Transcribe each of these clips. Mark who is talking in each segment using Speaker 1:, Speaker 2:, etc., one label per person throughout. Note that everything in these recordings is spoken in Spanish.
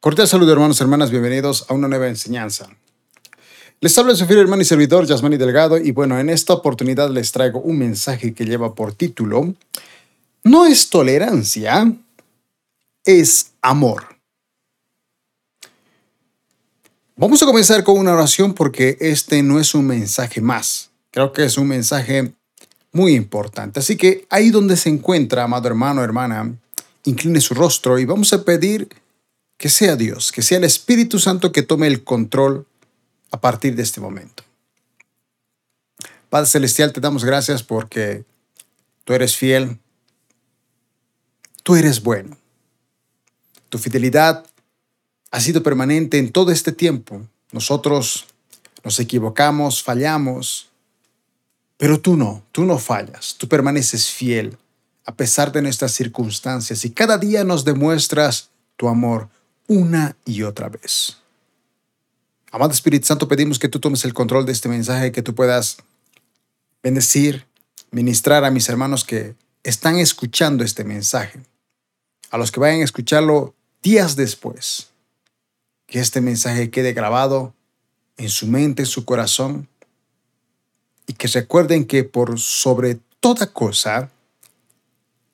Speaker 1: Cordial saludo hermanos y hermanas, bienvenidos a una nueva enseñanza. Les habla su fiel hermano y servidor Yasmani Delgado y bueno, en esta oportunidad les traigo un mensaje que lleva por título No es tolerancia, es amor. Vamos a comenzar con una oración porque este no es un mensaje más. Creo que es un mensaje muy importante. Así que ahí donde se encuentra, amado hermano, hermana, incline su rostro y vamos a pedir que sea Dios, que sea el Espíritu Santo que tome el control a partir de este momento. Padre Celestial, te damos gracias porque tú eres fiel, tú eres bueno. Tu fidelidad ha sido permanente en todo este tiempo. Nosotros nos equivocamos, fallamos, pero tú no, tú no fallas, tú permaneces fiel a pesar de nuestras circunstancias y cada día nos demuestras tu amor una y otra vez. Amado Espíritu Santo, pedimos que tú tomes el control de este mensaje, que tú puedas bendecir, ministrar a mis hermanos que están escuchando este mensaje, a los que vayan a escucharlo días después, que este mensaje quede grabado en su mente, en su corazón, y que recuerden que por sobre toda cosa,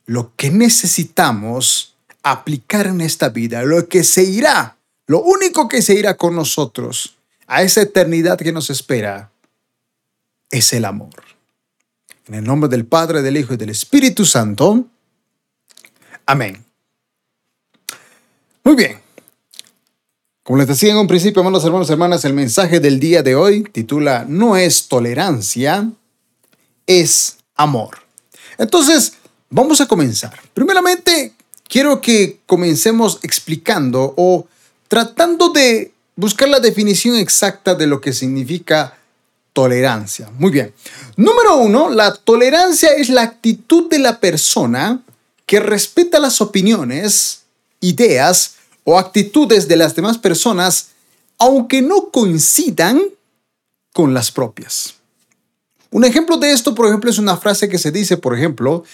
Speaker 1: lo que necesitamos aplicar en esta vida, lo que se irá, lo único que se irá con nosotros a esa eternidad que nos espera, es el amor. En el nombre del Padre, del Hijo y del Espíritu Santo. Amén. Muy bien. Como les decía en un principio, hermanos, hermanos, hermanas, el mensaje del día de hoy titula No es tolerancia, es amor. Entonces, vamos a comenzar. Primeramente, quiero que comencemos explicando o tratando de buscar la definición exacta de lo que significa tolerancia. Muy bien. Número uno, la tolerancia es la actitud de la persona que respeta las opiniones, ideas, o actitudes de las demás personas, aunque no coincidan con las propias. Un ejemplo de esto, por ejemplo, es una frase que se dice, por ejemplo,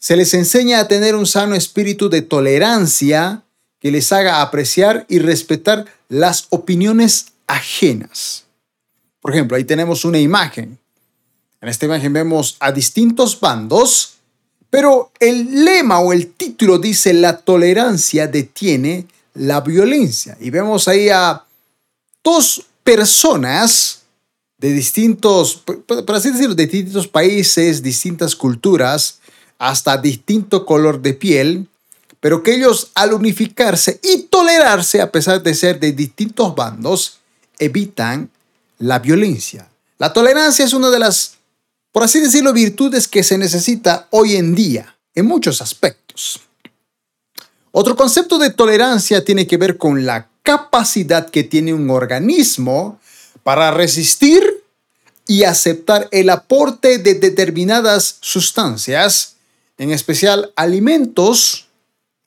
Speaker 1: se les enseña a tener un sano espíritu de tolerancia que les haga apreciar y respetar las opiniones ajenas. Por ejemplo, ahí tenemos una imagen. En esta imagen vemos a distintos bandos, pero el lema o el título dice la tolerancia detiene la violencia. Y vemos ahí a dos personas de distintos, por así decirlo, de distintos países, distintas culturas, hasta distinto color de piel, pero que ellos al unificarse y tolerarse a pesar de ser de distintos bandos, evitan la violencia. La tolerancia es una de las, por así decirlo, virtudes que se necesita hoy en día en muchos aspectos. Otro concepto de tolerancia tiene que ver con la capacidad que tiene un organismo para resistir y aceptar el aporte de determinadas sustancias, en especial alimentos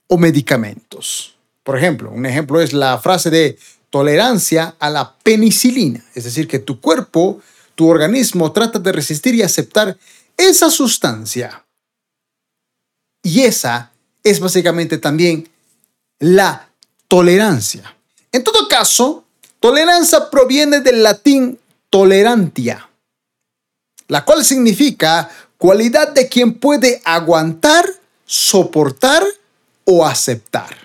Speaker 1: o medicamentos. Por ejemplo, un ejemplo es la frase de tolerancia a la penicilina, es decir, que tu cuerpo, tu organismo trata de resistir y aceptar esa sustancia. Y esa es básicamente también la tolerancia. En todo caso, tolerancia proviene del latín tolerantia, la cual significa cualidad de quien puede aguantar, soportar o aceptar.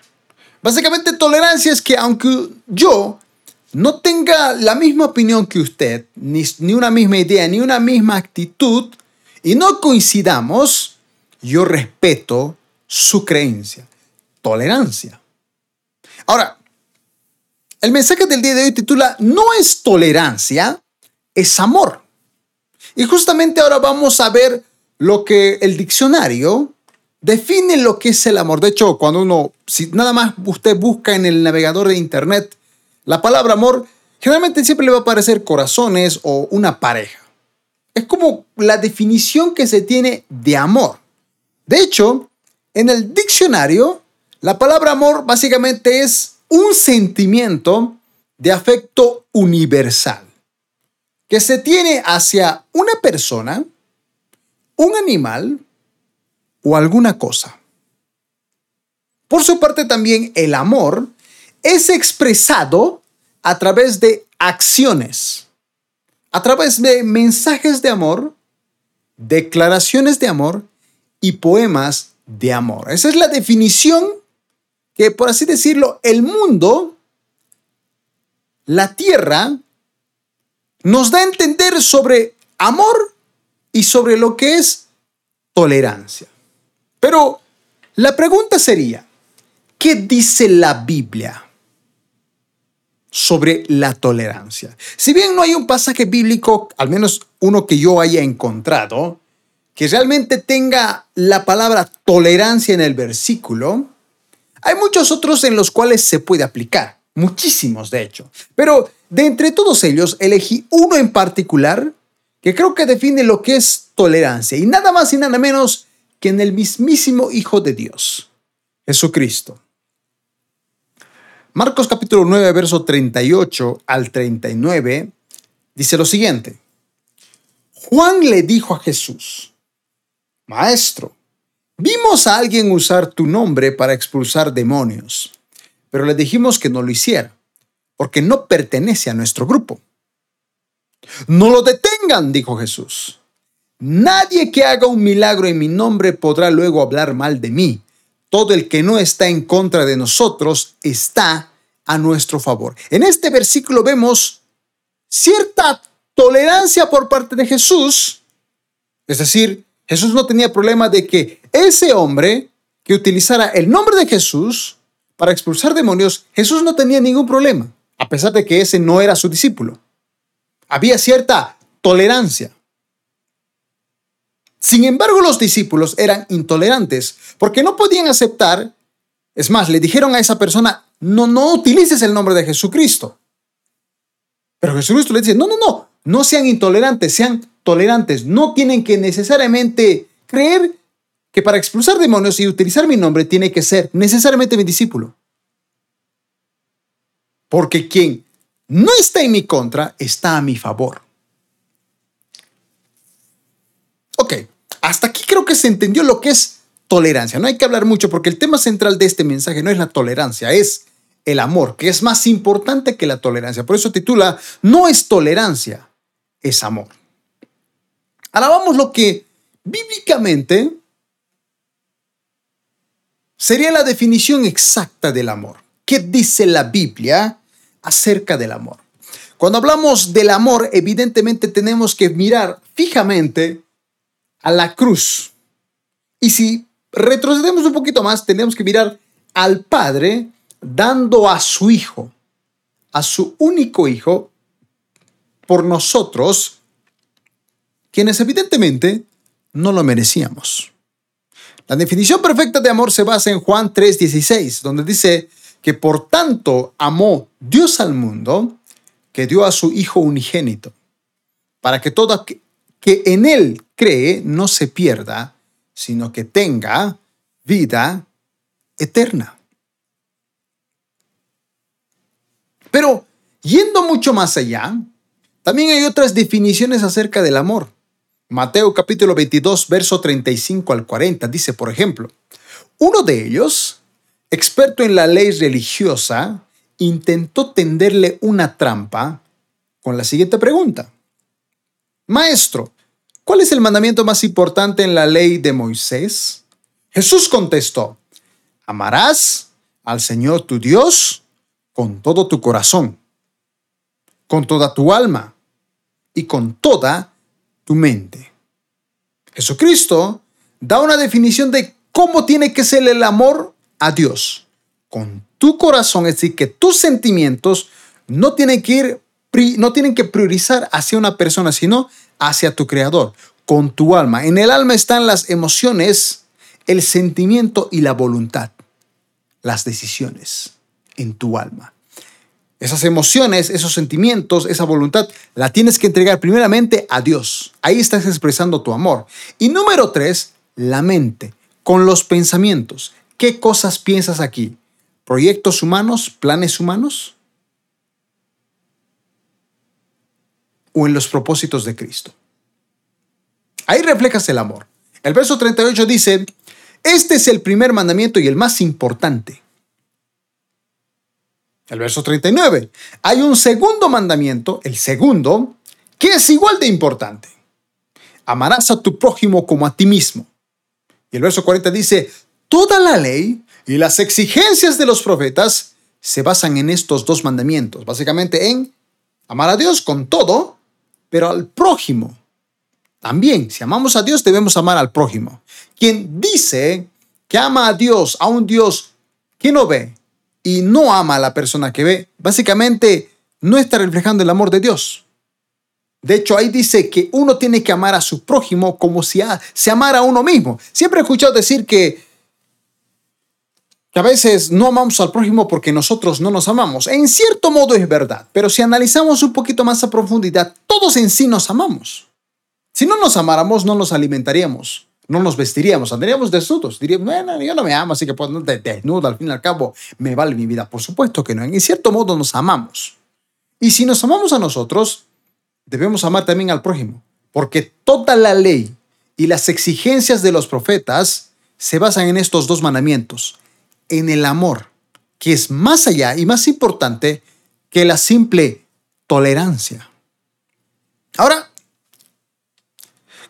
Speaker 1: Básicamente tolerancia es que aunque yo no tenga la misma opinión que usted, ni, ni una misma idea, ni una misma actitud, y no coincidamos, yo respeto su creencia. Tolerancia. Ahora, el mensaje del día de hoy titula No es tolerancia, es amor. Y justamente ahora vamos a ver lo que el diccionario define lo que es el amor. De hecho, cuando uno, si nada más usted busca en el navegador de internet la palabra amor, generalmente siempre le va a aparecer corazones o una pareja. Es como la definición que se tiene de amor. De hecho, en el diccionario, la palabra amor básicamente es un sentimiento de afecto universal que se tiene hacia una persona, un animal o alguna cosa. Por su parte también el amor es expresado a través de acciones, a través de mensajes de amor, declaraciones de amor y poemas de amor. Esa es la definición que, por así decirlo, el mundo, la tierra, nos da a entender sobre amor y sobre lo que es tolerancia. Pero la pregunta sería, ¿qué dice la Biblia sobre la tolerancia? Si bien no hay un pasaje bíblico, al menos uno que yo haya encontrado, que realmente tenga la palabra tolerancia en el versículo, hay muchos otros en los cuales se puede aplicar, muchísimos de hecho. Pero de entre todos ellos elegí uno en particular que creo que define lo que es tolerancia y nada más y nada menos que en el mismísimo Hijo de Dios, Jesucristo. Marcos capítulo 9, verso 38 al 39, dice lo siguiente. Juan le dijo a Jesús, Maestro, vimos a alguien usar tu nombre para expulsar demonios, pero le dijimos que no lo hiciera, porque no pertenece a nuestro grupo. No lo detengan, dijo Jesús. Nadie que haga un milagro en mi nombre podrá luego hablar mal de mí. Todo el que no está en contra de nosotros está a nuestro favor. En este versículo vemos cierta tolerancia por parte de Jesús, es decir, Jesús no tenía problema de que ese hombre que utilizara el nombre de Jesús para expulsar demonios, Jesús no tenía ningún problema, a pesar de que ese no era su discípulo. Había cierta tolerancia. Sin embargo, los discípulos eran intolerantes porque no podían aceptar, es más, le dijeron a esa persona, no, no utilices el nombre de Jesucristo. Pero Jesucristo le dice, no, no, no, no sean intolerantes, sean tolerantes. No tienen que necesariamente creer que para expulsar demonios y utilizar mi nombre tiene que ser necesariamente mi discípulo. Porque quien no está en mi contra está a mi favor. Ok, hasta aquí creo que se entendió lo que es tolerancia. No hay que hablar mucho porque el tema central de este mensaje no es la tolerancia, es el amor, que es más importante que la tolerancia. Por eso titula, no es tolerancia, es amor. Ahora vamos lo que bíblicamente sería la definición exacta del amor. ¿Qué dice la Biblia acerca del amor? Cuando hablamos del amor, evidentemente tenemos que mirar fijamente a la cruz. Y si retrocedemos un poquito más, tenemos que mirar al Padre dando a su Hijo, a su único Hijo, por nosotros quienes evidentemente no lo merecíamos. La definición perfecta de amor se basa en Juan 3:16, donde dice que por tanto amó Dios al mundo que dio a su Hijo unigénito, para que todo que en Él cree no se pierda, sino que tenga vida eterna. Pero yendo mucho más allá, también hay otras definiciones acerca del amor. Mateo capítulo 22, verso 35 al 40 dice, por ejemplo, uno de ellos, experto en la ley religiosa, intentó tenderle una trampa con la siguiente pregunta. Maestro, ¿cuál es el mandamiento más importante en la ley de Moisés? Jesús contestó, amarás al Señor tu Dios con todo tu corazón, con toda tu alma y con toda tu mente. Jesucristo da una definición de cómo tiene que ser el amor a Dios. Con tu corazón, es decir, que tus sentimientos no tienen que ir no tienen que priorizar hacia una persona, sino hacia tu creador, con tu alma. En el alma están las emociones, el sentimiento y la voluntad, las decisiones en tu alma. Esas emociones, esos sentimientos, esa voluntad, la tienes que entregar primeramente a Dios. Ahí estás expresando tu amor. Y número tres, la mente, con los pensamientos. ¿Qué cosas piensas aquí? ¿Proyectos humanos? ¿Planes humanos? ¿O en los propósitos de Cristo? Ahí reflejas el amor. El verso 38 dice, este es el primer mandamiento y el más importante. El verso 39. Hay un segundo mandamiento, el segundo, que es igual de importante. Amarás a tu prójimo como a ti mismo. Y el verso 40 dice, toda la ley y las exigencias de los profetas se basan en estos dos mandamientos, básicamente en amar a Dios con todo, pero al prójimo. También, si amamos a Dios, debemos amar al prójimo. Quien dice que ama a Dios, a un Dios que no ve y no ama a la persona que ve, básicamente no está reflejando el amor de Dios. De hecho, ahí dice que uno tiene que amar a su prójimo como si se amara a uno mismo. Siempre he escuchado decir que, a veces no amamos al prójimo porque nosotros no nos amamos. En cierto modo es verdad, pero si analizamos un poquito más a profundidad, todos en sí nos amamos. Si no nos amáramos, no nos alimentaríamos, no nos vestiríamos, andaríamos desnudos. Diríamos, bueno, yo no me amo, así que pues, desnudo, al fin y al cabo, me vale mi vida. Por supuesto que no. En cierto modo nos amamos. Y si nos amamos a nosotros, debemos amar también al prójimo, porque toda la ley y las exigencias de los profetas se basan en estos dos mandamientos, en el amor, que es más allá y más importante que la simple tolerancia. Ahora,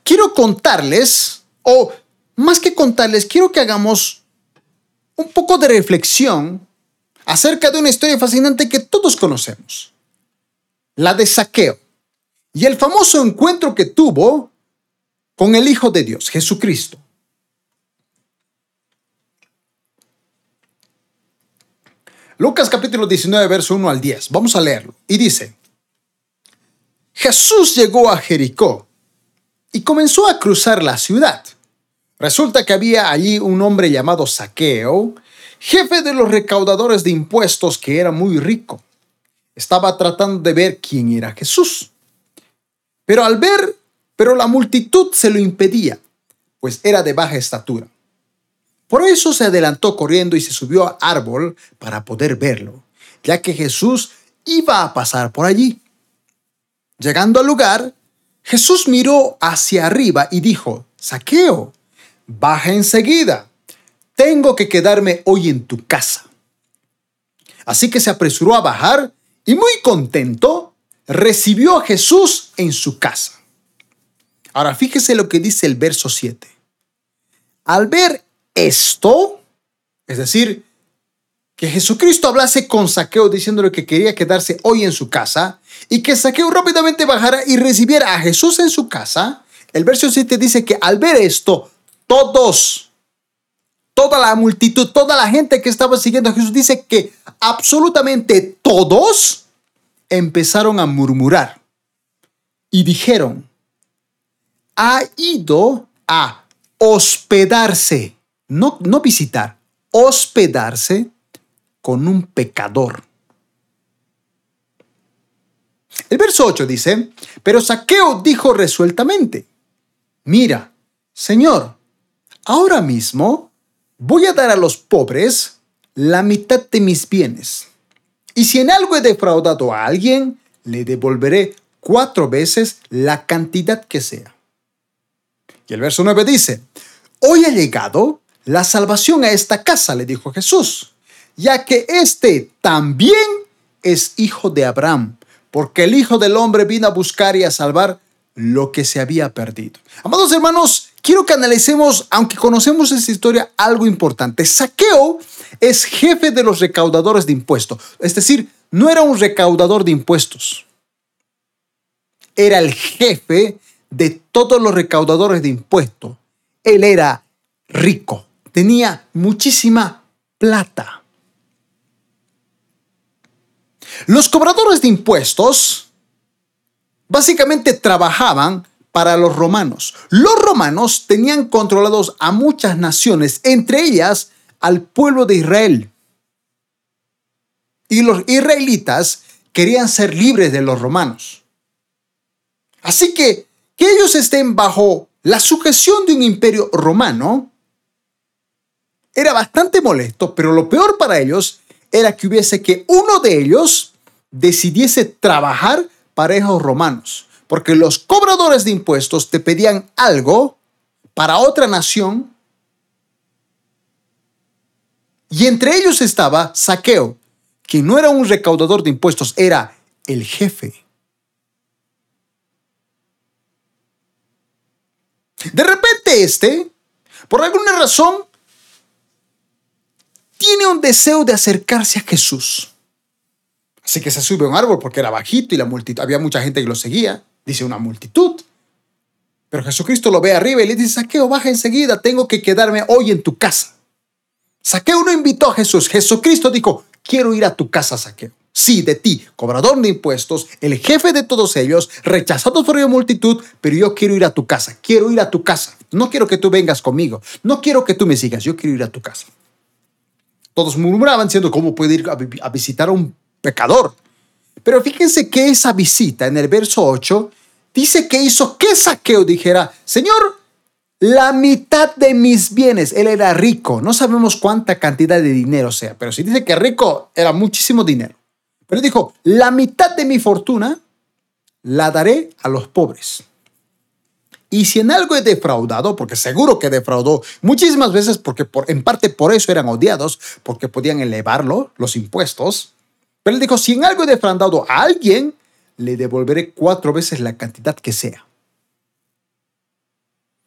Speaker 1: quiero contarles, o más que contarles, quiero que hagamos un poco de reflexión acerca de una historia fascinante que todos conocemos, la de saqueo y el famoso encuentro que tuvo con el Hijo de Dios, Jesucristo. Lucas capítulo 19, verso 1 al 10. Vamos a leerlo. Y dice, Jesús llegó a Jericó y comenzó a cruzar la ciudad. Resulta que había allí un hombre llamado Saqueo, jefe de los recaudadores de impuestos que era muy rico. Estaba tratando de ver quién era Jesús pero al ver, pero la multitud se lo impedía, pues era de baja estatura. Por eso se adelantó corriendo y se subió al árbol para poder verlo, ya que Jesús iba a pasar por allí. Llegando al lugar, Jesús miró hacia arriba y dijo, Saqueo, baja enseguida, tengo que quedarme hoy en tu casa. Así que se apresuró a bajar y muy contento recibió a Jesús en su casa. Ahora fíjese lo que dice el verso 7. Al ver esto, es decir, que Jesucristo hablase con Saqueo diciéndole que quería quedarse hoy en su casa y que Saqueo rápidamente bajara y recibiera a Jesús en su casa, el verso 7 dice que al ver esto, todos, toda la multitud, toda la gente que estaba siguiendo a Jesús, dice que absolutamente todos empezaron a murmurar y dijeron, ha ido a hospedarse, no, no visitar, hospedarse con un pecador. El verso 8 dice, pero Saqueo dijo resueltamente, mira, Señor, ahora mismo voy a dar a los pobres la mitad de mis bienes. Y si en algo he defraudado a alguien, le devolveré cuatro veces la cantidad que sea. Y el verso 9 dice, hoy ha llegado la salvación a esta casa, le dijo Jesús, ya que éste también es hijo de Abraham, porque el Hijo del Hombre vino a buscar y a salvar lo que se había perdido. Amados hermanos, quiero que analicemos, aunque conocemos esta historia, algo importante. Saqueo es jefe de los recaudadores de impuestos. Es decir, no era un recaudador de impuestos. Era el jefe de todos los recaudadores de impuestos. Él era rico, tenía muchísima plata. Los cobradores de impuestos básicamente trabajaban para los romanos. Los romanos tenían controlados a muchas naciones, entre ellas al pueblo de Israel. Y los israelitas querían ser libres de los romanos. Así que que ellos estén bajo la sujeción de un imperio romano era bastante molesto, pero lo peor para ellos era que hubiese que uno de ellos decidiese trabajar para esos romanos, porque los cobradores de impuestos te pedían algo para otra nación y entre ellos estaba Saqueo, quien no era un recaudador de impuestos, era el jefe. De repente este, por alguna razón, tiene un deseo de acercarse a Jesús. Así que se sube a un árbol porque era bajito y la multitud, había mucha gente que lo seguía, dice una multitud. Pero Jesucristo lo ve arriba y le dice, Saqueo, baja enseguida, tengo que quedarme hoy en tu casa. Saqueo no invitó a Jesús, Jesucristo dijo, quiero ir a tu casa, Saqueo. Sí, de ti, cobrador de impuestos, el jefe de todos ellos, rechazado por la multitud, pero yo quiero ir a tu casa, quiero ir a tu casa. No quiero que tú vengas conmigo, no quiero que tú me sigas, yo quiero ir a tu casa. Todos murmuraban diciendo, ¿cómo puede ir a visitar a un pecador? Pero fíjense que esa visita en el verso 8 dice que hizo que Saqueo dijera, Señor, la mitad de mis bienes, él era rico, no sabemos cuánta cantidad de dinero sea, pero si dice que rico era muchísimo dinero. Pero dijo, la mitad de mi fortuna la daré a los pobres. Y si en algo he defraudado, porque seguro que defraudó muchísimas veces, porque por, en parte por eso eran odiados, porque podían elevarlo, los impuestos. Pero él dijo, si en algo he defraudado a alguien, le devolveré cuatro veces la cantidad que sea.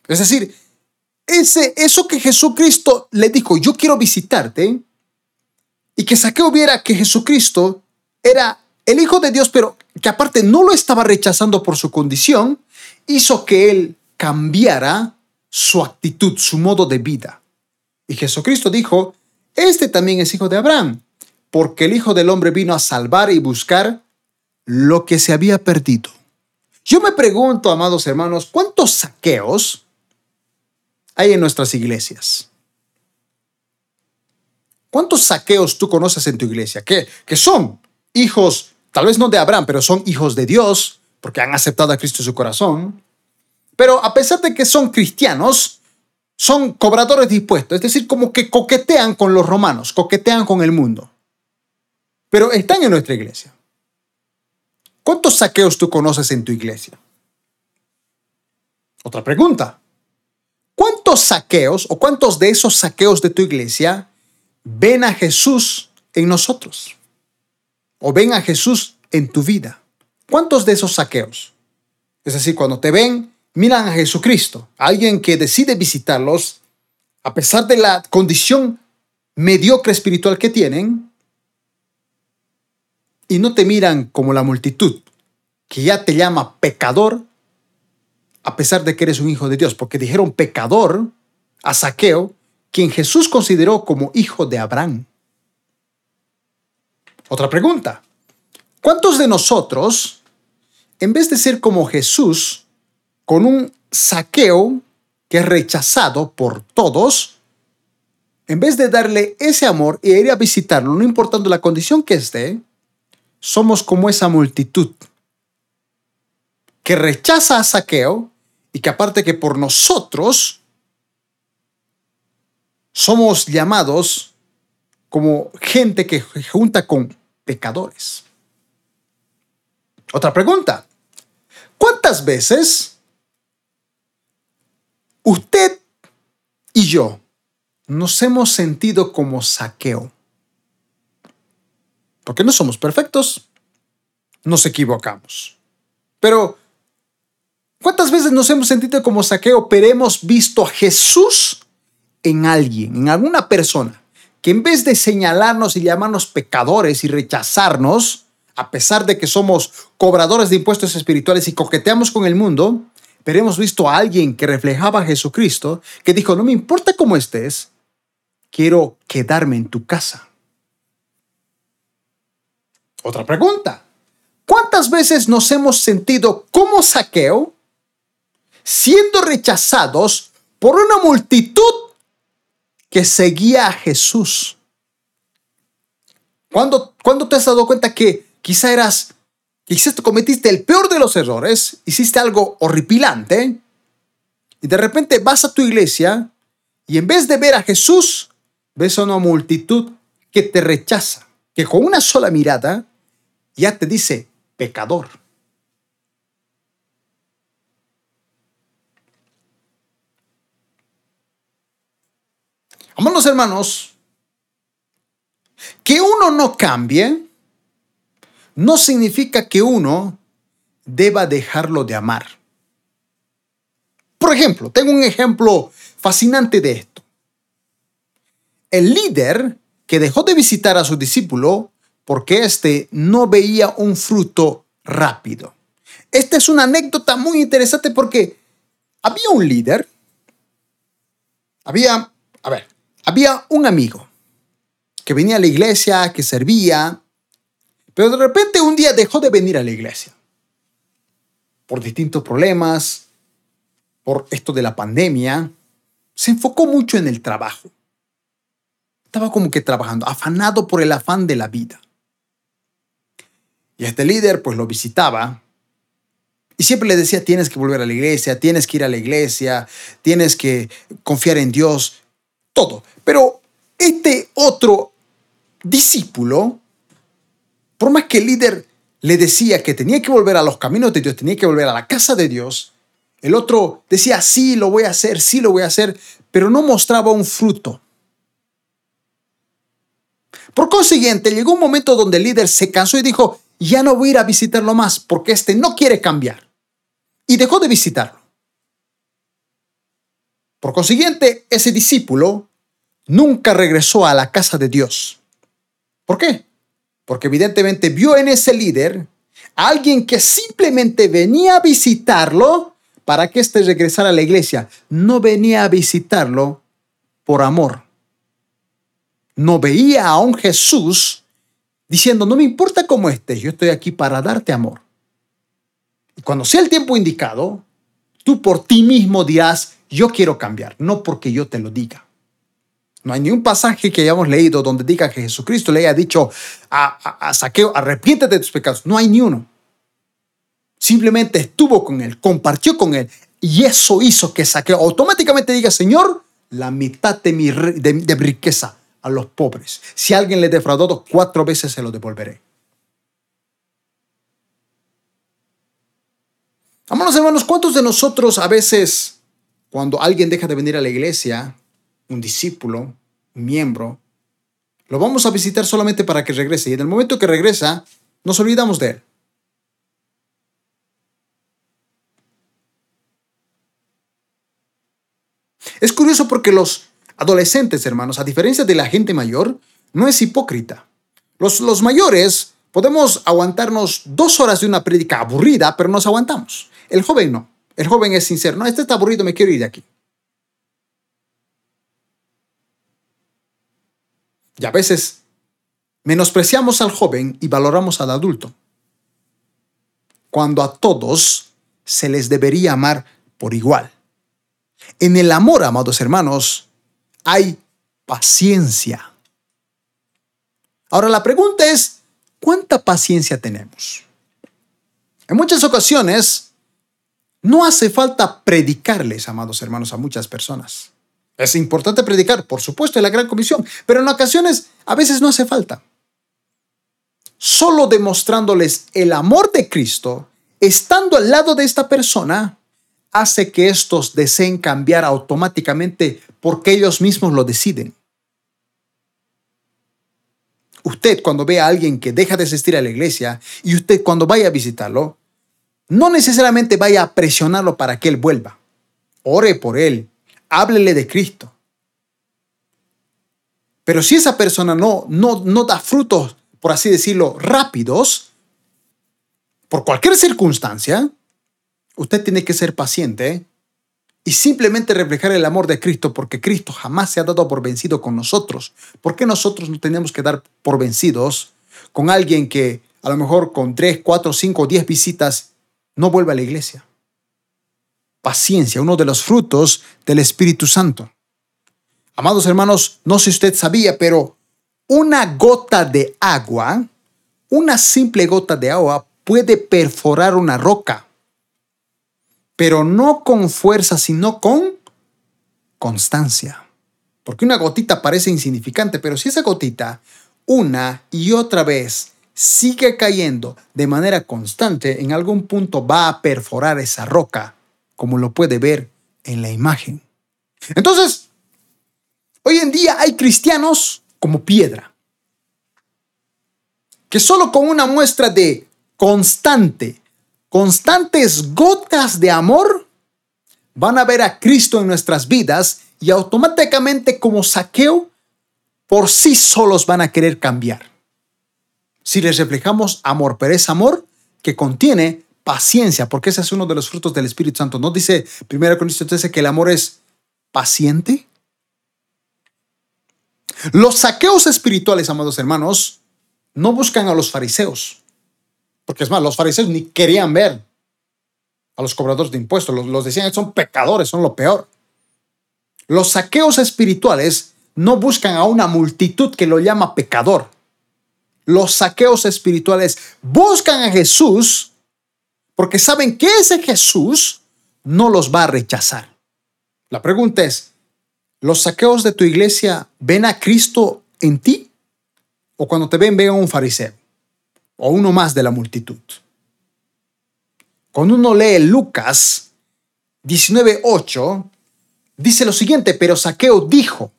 Speaker 1: Es decir, ese, eso que Jesucristo le dijo, yo quiero visitarte, y que Saqueo viera que Jesucristo era el Hijo de Dios, pero que aparte no lo estaba rechazando por su condición, hizo que él cambiara su actitud, su modo de vida. Y Jesucristo dijo, este también es hijo de Abraham, porque el Hijo del Hombre vino a salvar y buscar lo que se había perdido. Yo me pregunto, amados hermanos, ¿cuántos saqueos hay en nuestras iglesias? ¿Cuántos saqueos tú conoces en tu iglesia? ¿Qué, que son hijos, tal vez no de Abraham, pero son hijos de Dios, porque han aceptado a Cristo en su corazón. Pero a pesar de que son cristianos, son cobradores de impuestos, es decir, como que coquetean con los romanos, coquetean con el mundo. Pero están en nuestra iglesia. ¿Cuántos saqueos tú conoces en tu iglesia? Otra pregunta. ¿Cuántos saqueos o cuántos de esos saqueos de tu iglesia ven a Jesús en nosotros? o ven a Jesús en tu vida. ¿Cuántos de esos saqueos? Es decir, cuando te ven, miran a Jesucristo, alguien que decide visitarlos, a pesar de la condición mediocre espiritual que tienen, y no te miran como la multitud, que ya te llama pecador, a pesar de que eres un hijo de Dios, porque dijeron pecador a Saqueo, quien Jesús consideró como hijo de Abraham. Otra pregunta. ¿Cuántos de nosotros, en vez de ser como Jesús, con un saqueo que es rechazado por todos, en vez de darle ese amor y ir a visitarlo, no importando la condición que esté, somos como esa multitud que rechaza a saqueo y que aparte que por nosotros somos llamados como gente que junta con pecadores. Otra pregunta. ¿Cuántas veces usted y yo nos hemos sentido como saqueo? Porque no somos perfectos, nos equivocamos. Pero, ¿cuántas veces nos hemos sentido como saqueo, pero hemos visto a Jesús en alguien, en alguna persona? que en vez de señalarnos y llamarnos pecadores y rechazarnos, a pesar de que somos cobradores de impuestos espirituales y coqueteamos con el mundo, pero hemos visto a alguien que reflejaba a Jesucristo, que dijo, no me importa cómo estés, quiero quedarme en tu casa. Otra pregunta. ¿Cuántas veces nos hemos sentido como saqueo siendo rechazados por una multitud que seguía a Jesús. ¿Cuándo, te has dado cuenta que quizá eras, quizás cometiste el peor de los errores, hiciste algo horripilante, y de repente vas a tu iglesia y en vez de ver a Jesús, ves a una multitud que te rechaza, que con una sola mirada ya te dice pecador. Amados hermanos, Que uno no cambie no significa que uno deba dejarlo de amar. Por ejemplo, tengo un ejemplo fascinante de esto. El líder que dejó de visitar a su discípulo porque éste no veía un fruto rápido. Esta es una anécdota muy interesante porque había un líder, había, a ver, había un amigo que venía a la iglesia, que servía, pero de repente un día dejó de venir a la iglesia por distintos problemas, por esto de la pandemia, se enfocó mucho en el trabajo. Estaba como que trabajando, afanado por el afán de la vida. Y este líder pues lo visitaba y siempre le decía, tienes que volver a la iglesia, tienes que ir a la iglesia, tienes que confiar en Dios, todo. Pero este otro discípulo, por más que el líder le decía que tenía que volver a los caminos de Dios, tenía que volver a la casa de Dios, el otro decía, sí, lo voy a hacer, sí, lo voy a hacer, pero no mostraba un fruto. Por consiguiente, llegó un momento donde el líder se cansó y dijo, ya no voy a ir a visitarlo más porque este no quiere cambiar y dejó de visitarlo. Por consiguiente, ese discípulo nunca regresó a la casa de Dios. ¿Por qué? Porque evidentemente vio en ese líder a alguien que simplemente venía a visitarlo para que éste regresara a la iglesia. No venía a visitarlo por amor. No veía a un Jesús diciendo, no me importa cómo estés, yo estoy aquí para darte amor. Y cuando sea el tiempo indicado, tú por ti mismo dirás, yo quiero cambiar, no porque yo te lo diga. No hay ni un pasaje que hayamos leído donde diga que Jesucristo le haya dicho a, Saqueo, arrepiéntete de tus pecados. No hay ni uno. Simplemente estuvo con él, compartió con él y eso hizo que Saqueo automáticamente diga, Señor, la mitad de mi de riqueza a los pobres. Si alguien le defraudó, cuatro veces se lo devolveré. Amados hermanos, ¿cuántos de nosotros a veces, cuando alguien deja de venir a la iglesia, un discípulo, un miembro, lo vamos a visitar solamente para que regrese y en el momento que regresa, nos olvidamos de él? Es curioso porque los adolescentes, hermanos, a diferencia de la gente mayor, no es hipócrita. Los, los mayores podemos aguantarnos dos horas de una prédica aburrida, pero nos aguantamos. El joven no. El joven es sincero. No, este está aburrido, me quiero ir de aquí. Y a veces menospreciamos al joven y valoramos al adulto. Cuando a todos se les debería amar por igual. En el amor, amados hermanos, hay paciencia. Ahora la pregunta es, ¿cuánta paciencia tenemos? En muchas ocasiones no hace falta predicarles, amados hermanos, a muchas personas. Es importante predicar, por supuesto, en la gran comisión, pero en ocasiones a veces no hace falta. Solo demostrándoles el amor de Cristo, estando al lado de esta persona, hace que estos deseen cambiar automáticamente porque ellos mismos lo deciden. Usted cuando ve a alguien que deja de asistir a la iglesia y usted cuando vaya a visitarlo, no necesariamente vaya a presionarlo para que él vuelva. Ore por él, háblele de Cristo. Pero si esa persona no, no, no da frutos, por así decirlo, rápidos, por cualquier circunstancia, usted tiene que ser paciente y simplemente reflejar el amor de Cristo, porque Cristo jamás se ha dado por vencido con nosotros. ¿Por qué nosotros no tenemos que dar por vencidos con alguien que a lo mejor con 3, 4, 5, 10 visitas no vuelve a la iglesia. Paciencia, uno de los frutos del Espíritu Santo. Amados hermanos, no sé si usted sabía, pero una gota de agua, una simple gota de agua puede perforar una roca, pero no con fuerza, sino con constancia. Porque una gotita parece insignificante, pero si esa gotita una y otra vez sigue cayendo de manera constante, en algún punto va a perforar esa roca, como lo puede ver en la imagen. Entonces, hoy en día hay cristianos como piedra. que solo con una muestra de constante, constantes gotas de amor, van a ver a Cristo en nuestras vidas y automáticamente como saqueo, por sí solos van a querer cambiar. Si les reflejamos amor, pero es amor que contiene paciencia, porque ese es uno de los frutos del Espíritu Santo. ¿No dice 1 Corintios 13 que el amor es paciente? Los saqueos espirituales, amados hermanos, no buscan a los fariseos. Porque es más, los fariseos ni querían ver a los cobradores de impuestos. Los, los decían, son pecadores, son lo peor. Los saqueos espirituales no buscan a una multitud que lo llama pecador. Los saqueos espirituales buscan a Jesús porque saben que ese Jesús no los va a rechazar. La pregunta es, ¿los saqueos de tu iglesia ven a Cristo en ti? ¿O cuando te ven, ven a un fariseo? ¿O uno más de la multitud? Cuando uno lee Lucas 19.8, dice lo siguiente, pero Saqueo dijo,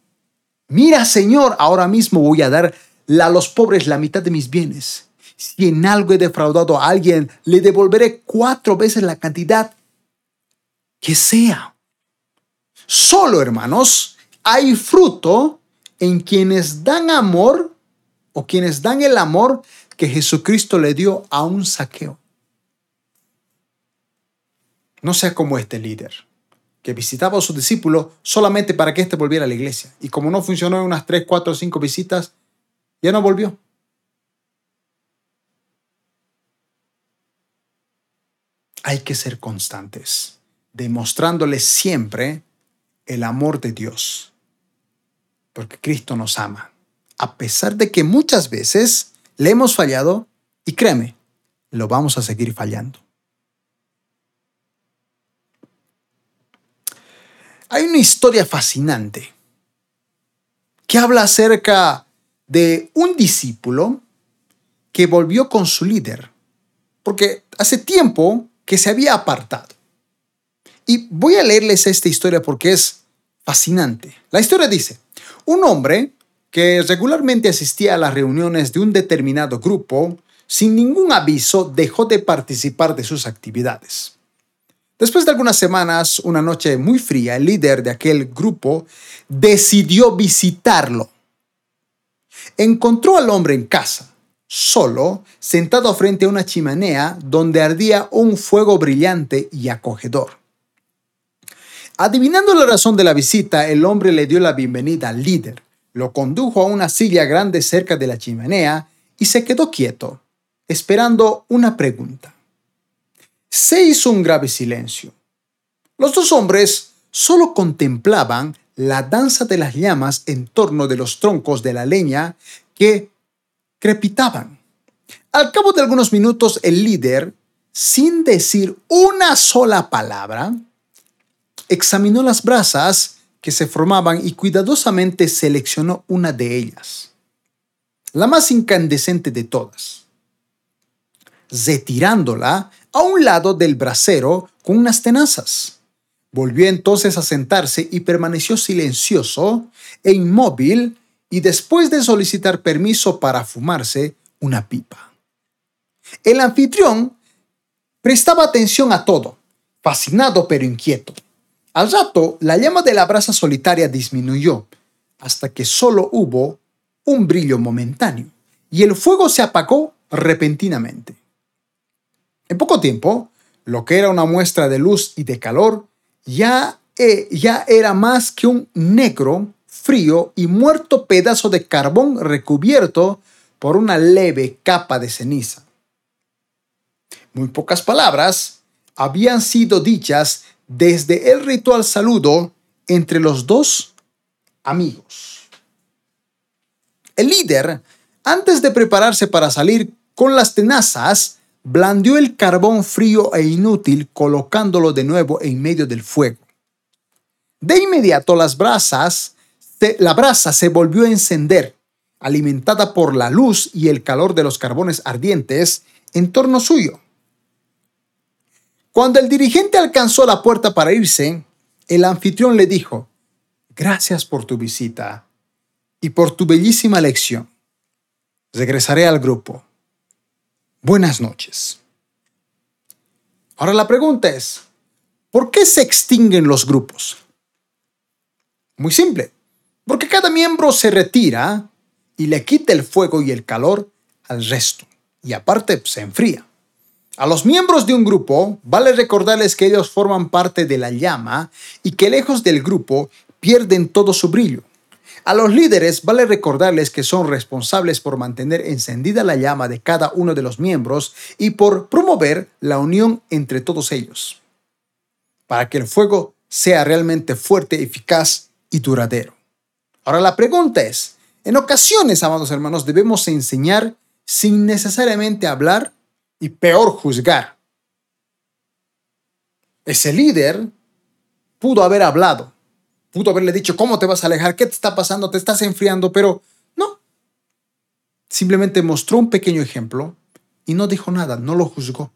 Speaker 1: mira Señor, ahora mismo voy a dar a los pobres la mitad de mis bienes. Si en algo he defraudado a alguien, le devolveré cuatro veces la cantidad que sea. Solo, hermanos, hay fruto en quienes dan amor o quienes dan el amor que Jesucristo le dio a un saqueo. No sea como este líder, que visitaba a su discípulo solamente para que éste volviera a la iglesia. Y como no funcionó en unas 3, 4, 5 visitas, ya no volvió. Hay que ser constantes, demostrándole siempre el amor de Dios, porque Cristo nos ama, a pesar de que muchas veces le hemos fallado y créeme, lo vamos a seguir fallando. Hay una historia fascinante que habla acerca de un discípulo que volvió con su líder, porque hace tiempo que se había apartado. Y voy a leerles esta historia porque es fascinante. La historia dice, un hombre que regularmente asistía a las reuniones de un determinado grupo, sin ningún aviso dejó de participar de sus actividades. Después de algunas semanas, una noche muy fría, el líder de aquel grupo decidió visitarlo encontró al hombre en casa, solo, sentado frente a una chimenea donde ardía un fuego brillante y acogedor. Adivinando la razón de la visita, el hombre le dio la bienvenida al líder, lo condujo a una silla grande cerca de la chimenea y se quedó quieto, esperando una pregunta. Se hizo un grave silencio. Los dos hombres solo contemplaban la danza de las llamas en torno de los troncos de la leña que crepitaban. Al cabo de algunos minutos, el líder, sin decir una sola palabra, examinó las brasas que se formaban y cuidadosamente seleccionó una de ellas, la más incandescente de todas, retirándola a un lado del brasero con unas tenazas. Volvió entonces a sentarse y permaneció silencioso e inmóvil y después de solicitar permiso para fumarse una pipa. El anfitrión prestaba atención a todo, fascinado pero inquieto. Al rato, la llama de la brasa solitaria disminuyó hasta que solo hubo un brillo momentáneo y el fuego se apagó repentinamente. En poco tiempo, lo que era una muestra de luz y de calor ya, eh, ya era más que un negro, frío y muerto pedazo de carbón recubierto por una leve capa de ceniza. Muy pocas palabras habían sido dichas desde el ritual saludo entre los dos amigos. El líder, antes de prepararse para salir con las tenazas, blandió el carbón frío e inútil colocándolo de nuevo en medio del fuego. De inmediato las brasas, la brasa se volvió a encender, alimentada por la luz y el calor de los carbones ardientes en torno suyo. Cuando el dirigente alcanzó la puerta para irse, el anfitrión le dijo, gracias por tu visita y por tu bellísima lección. Regresaré al grupo buenas noches. Ahora la pregunta es, ¿por qué se extinguen los grupos? Muy simple, porque cada miembro se retira y le quita el fuego y el calor al resto, y aparte se enfría. A los miembros de un grupo vale recordarles que ellos forman parte de la llama y que lejos del grupo pierden todo su brillo. A los líderes vale recordarles que son responsables por mantener encendida la llama de cada uno de los miembros y por promover la unión entre todos ellos, para que el fuego sea realmente fuerte, eficaz y duradero. Ahora la pregunta es, en ocasiones, amados hermanos, debemos enseñar sin necesariamente hablar y peor juzgar. Ese líder pudo haber hablado, pudo haberle dicho, ¿cómo te vas a alejar? ¿Qué te está pasando? ¿Te estás enfriando? Pero no. Simplemente mostró un pequeño ejemplo y no dijo nada, no lo juzgó.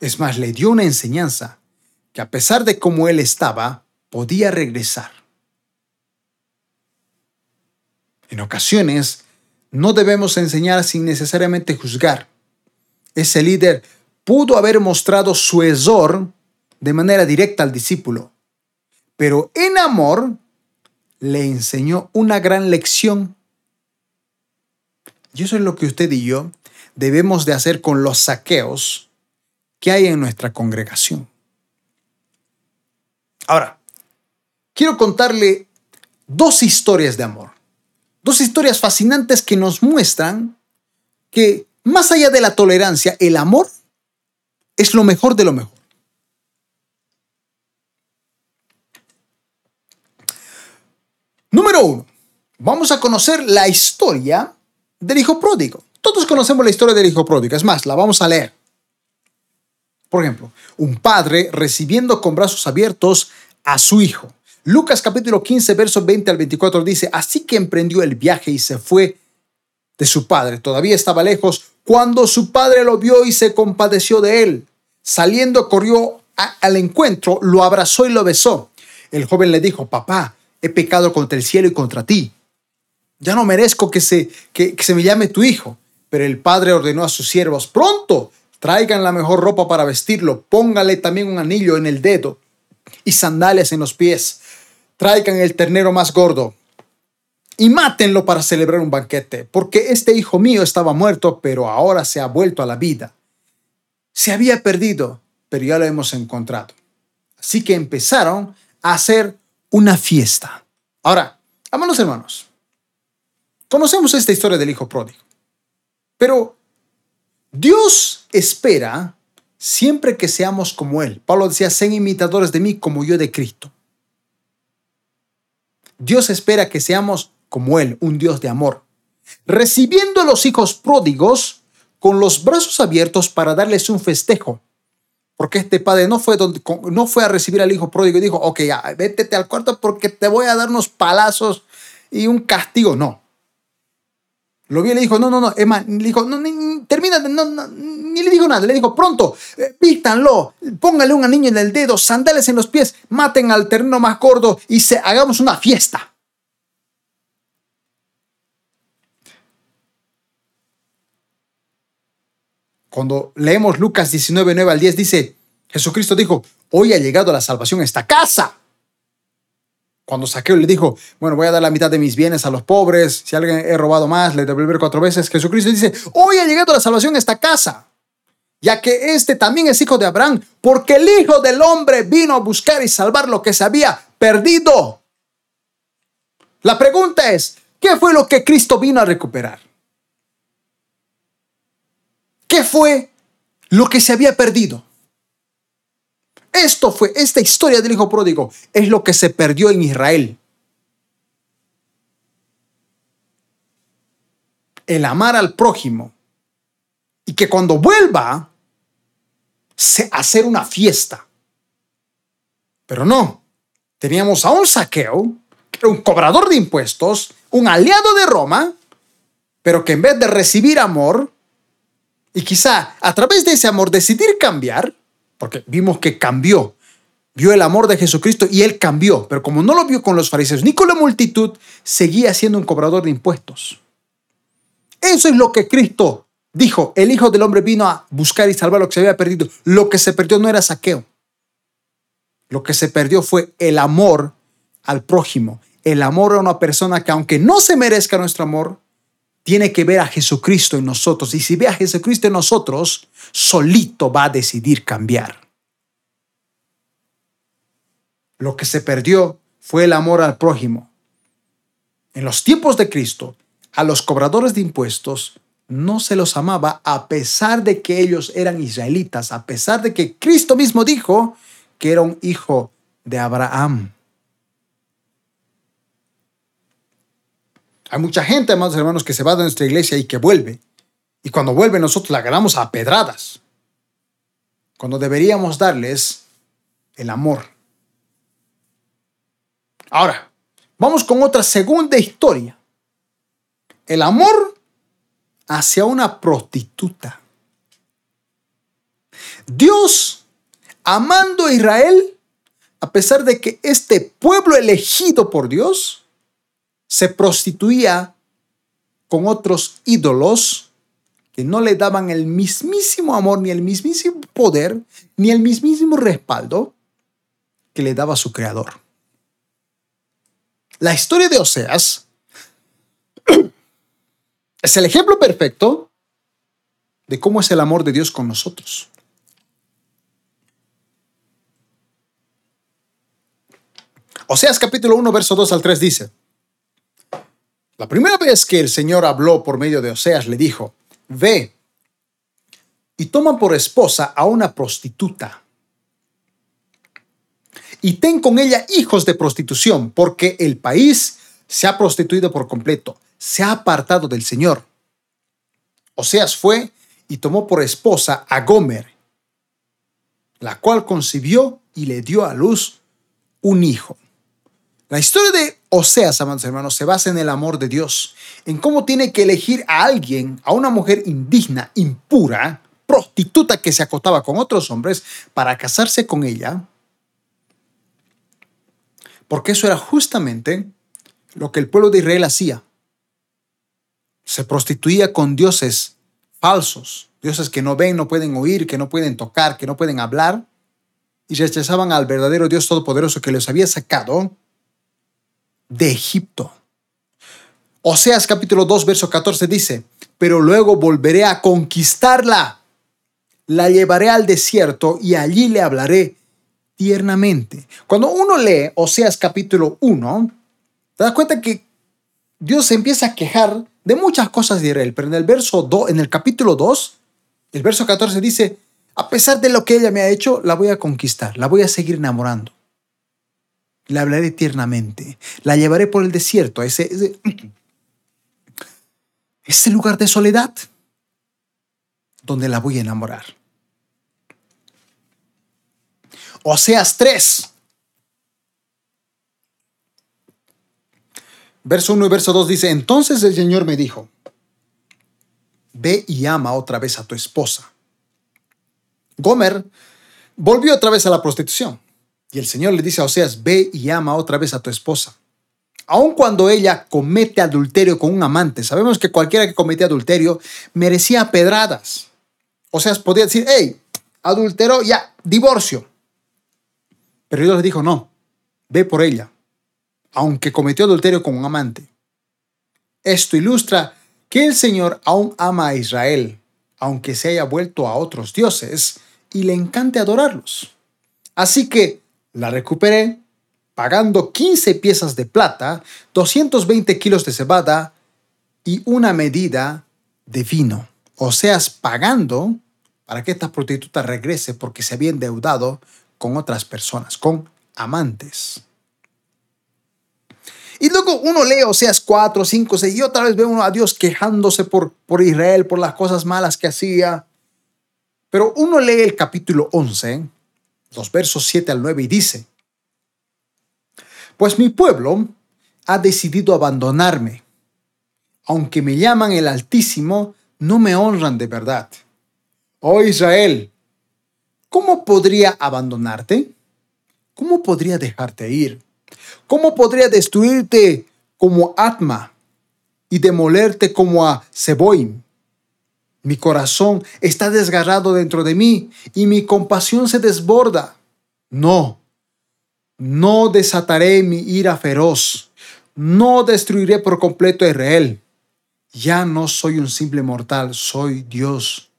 Speaker 1: Es más, le dio una enseñanza que a pesar de cómo él estaba, podía regresar. En ocasiones, no debemos enseñar sin necesariamente juzgar. Ese líder pudo haber mostrado su error de manera directa al discípulo, pero en amor le enseñó una gran lección. Y eso es lo que usted y yo debemos de hacer con los saqueos que hay en nuestra congregación. Ahora, quiero contarle dos historias de amor. Dos historias fascinantes que nos muestran que más allá de la tolerancia, el amor es lo mejor de lo mejor. Número uno, vamos a conocer la historia del hijo pródigo. Todos conocemos la historia del hijo pródigo, es más, la vamos a leer. Por ejemplo, un padre recibiendo con brazos abiertos a su hijo. Lucas capítulo 15, versos 20 al 24 dice, así que emprendió el viaje y se fue de su padre. Todavía estaba lejos cuando su padre lo vio y se compadeció de él. Saliendo corrió al encuentro, lo abrazó y lo besó. El joven le dijo, papá, he pecado contra el cielo y contra ti. Ya no merezco que se, que se me llame tu hijo. Pero el padre ordenó a sus siervos, pronto, traigan la mejor ropa para vestirlo, póngale también un anillo en el dedo y sandalias en los pies. Traigan el ternero más gordo y mátenlo para celebrar un banquete, porque este hijo mío estaba muerto, pero ahora se ha vuelto a la vida. Se había perdido, pero ya lo hemos encontrado. Así que empezaron a hacer una fiesta. Ahora, amados hermanos, conocemos esta historia del hijo pródigo, pero Dios espera siempre que seamos como Él. Pablo decía, sean imitadores de mí como yo de Cristo. Dios espera que seamos como Él, un Dios de amor, recibiendo a los hijos pródigos con los brazos abiertos para darles un festejo. Porque este padre no fue, no fue a recibir al hijo pródigo y dijo, ok, ya, vete al cuarto porque te voy a dar unos palazos y un castigo. No. Lo vio y le dijo, no, no, no, Emma, le dijo, no, termina, no, ni le dijo nada, le dijo, pronto, eh, vístanlo, póngale un anillo en el dedo, sandales en los pies, maten al terreno más gordo y se, hagamos una fiesta. Cuando leemos Lucas 19, 9 al 10, dice, Jesucristo dijo, hoy ha llegado la salvación a esta casa. Cuando Saqueo le dijo, bueno, voy a dar la mitad de mis bienes a los pobres, si alguien he robado más, le devolveré cuatro veces, Jesucristo dice, hoy ha llegado la salvación a esta casa, ya que este también es hijo de Abraham, porque el Hijo del Hombre vino a buscar y salvar lo que se había perdido. La pregunta es, ¿qué fue lo que Cristo vino a recuperar? ¿Qué fue lo que se había perdido? Esto fue, esta historia del hijo pródigo es lo que se perdió en Israel. El amar al prójimo y que cuando vuelva, se hacer una fiesta. Pero no, teníamos a un saqueo, que era un cobrador de impuestos, un aliado de Roma, pero que en vez de recibir amor, y quizá a través de ese amor decidir cambiar, porque vimos que cambió. Vio el amor de Jesucristo y él cambió, pero como no lo vio con los fariseos ni con la multitud, seguía siendo un cobrador de impuestos. Eso es lo que Cristo dijo. El Hijo del Hombre vino a buscar y salvar lo que se había perdido. Lo que se perdió no era saqueo. Lo que se perdió fue el amor al prójimo. El amor a una persona que aunque no se merezca nuestro amor, tiene que ver a Jesucristo en nosotros. Y si ve a Jesucristo en nosotros, solito va a decidir cambiar. Lo que se perdió fue el amor al prójimo. En los tiempos de Cristo, a los cobradores de impuestos no se los amaba a pesar de que ellos eran israelitas, a pesar de que Cristo mismo dijo que era un hijo de Abraham. Hay mucha gente, amados hermanos, que se va de nuestra iglesia y que vuelve. Y cuando vuelve nosotros la agarramos a pedradas. Cuando deberíamos darles el amor. Ahora, vamos con otra segunda historia. El amor hacia una prostituta. Dios, amando a Israel, a pesar de que este pueblo elegido por Dios, se prostituía con otros ídolos que no le daban el mismísimo amor, ni el mismísimo poder, ni el mismísimo respaldo que le daba su creador. La historia de Oseas es el ejemplo perfecto de cómo es el amor de Dios con nosotros. Oseas capítulo 1, verso 2 al 3 dice, la primera vez que el Señor habló por medio de Oseas, le dijo, ve y toma por esposa a una prostituta y ten con ella hijos de prostitución, porque el país se ha prostituido por completo, se ha apartado del Señor. Oseas fue y tomó por esposa a Gomer, la cual concibió y le dio a luz un hijo. La historia de Oseas, amados hermanos, se basa en el amor de Dios, en cómo tiene que elegir a alguien, a una mujer indigna, impura, prostituta que se acostaba con otros hombres para casarse con ella, porque eso era justamente lo que el pueblo de Israel hacía. Se prostituía con dioses falsos, dioses que no ven, no pueden oír, que no pueden tocar, que no pueden hablar, y rechazaban al verdadero Dios Todopoderoso que les había sacado de Egipto. Oseas capítulo 2, verso 14 dice, pero luego volveré a conquistarla, la llevaré al desierto y allí le hablaré tiernamente. Cuando uno lee Oseas capítulo 1, te das cuenta que Dios se empieza a quejar de muchas cosas de Israel, pero en el verso 2, en el capítulo 2, el verso 14 dice, a pesar de lo que ella me ha hecho, la voy a conquistar, la voy a seguir enamorando le hablaré tiernamente, la llevaré por el desierto, a ese, ese, lugar de soledad, donde la voy a enamorar. Oseas 3. Verso 1 y verso 2 dice, entonces el Señor me dijo, ve y ama otra vez a tu esposa. Gomer volvió otra vez a la prostitución. Y el Señor le dice a Oseas, ve y ama otra vez a tu esposa. Aun cuando ella comete adulterio con un amante, sabemos que cualquiera que comete adulterio merecía pedradas. Oseas podía decir, hey, adulteró, ya, divorcio. Pero Dios le dijo, no, ve por ella, aunque cometió adulterio con un amante. Esto ilustra que el Señor aún ama a Israel, aunque se haya vuelto a otros dioses y le encante adorarlos. Así que la recuperé pagando 15 piezas de plata, 220 kilos de cebada y una medida de vino. O sea, pagando para que esta prostituta regrese porque se había endeudado con otras personas, con amantes. Y luego uno lee Oseas 4, 5, 6 y otra vez ve uno a Dios quejándose por, por Israel, por las cosas malas que hacía. Pero uno lee el capítulo 11 los versos 7 al 9 y dice, Pues mi pueblo ha decidido abandonarme. Aunque me llaman el Altísimo, no me honran de verdad. Oh Israel, ¿cómo podría abandonarte? ¿Cómo podría dejarte ir? ¿Cómo podría destruirte como Atma? y demolerte como a Seboim. Mi corazón está desgarrado dentro de mí y mi compasión se desborda. No, no desataré mi ira feroz. No destruiré por completo a Israel. Ya no soy un simple mortal, soy Dios.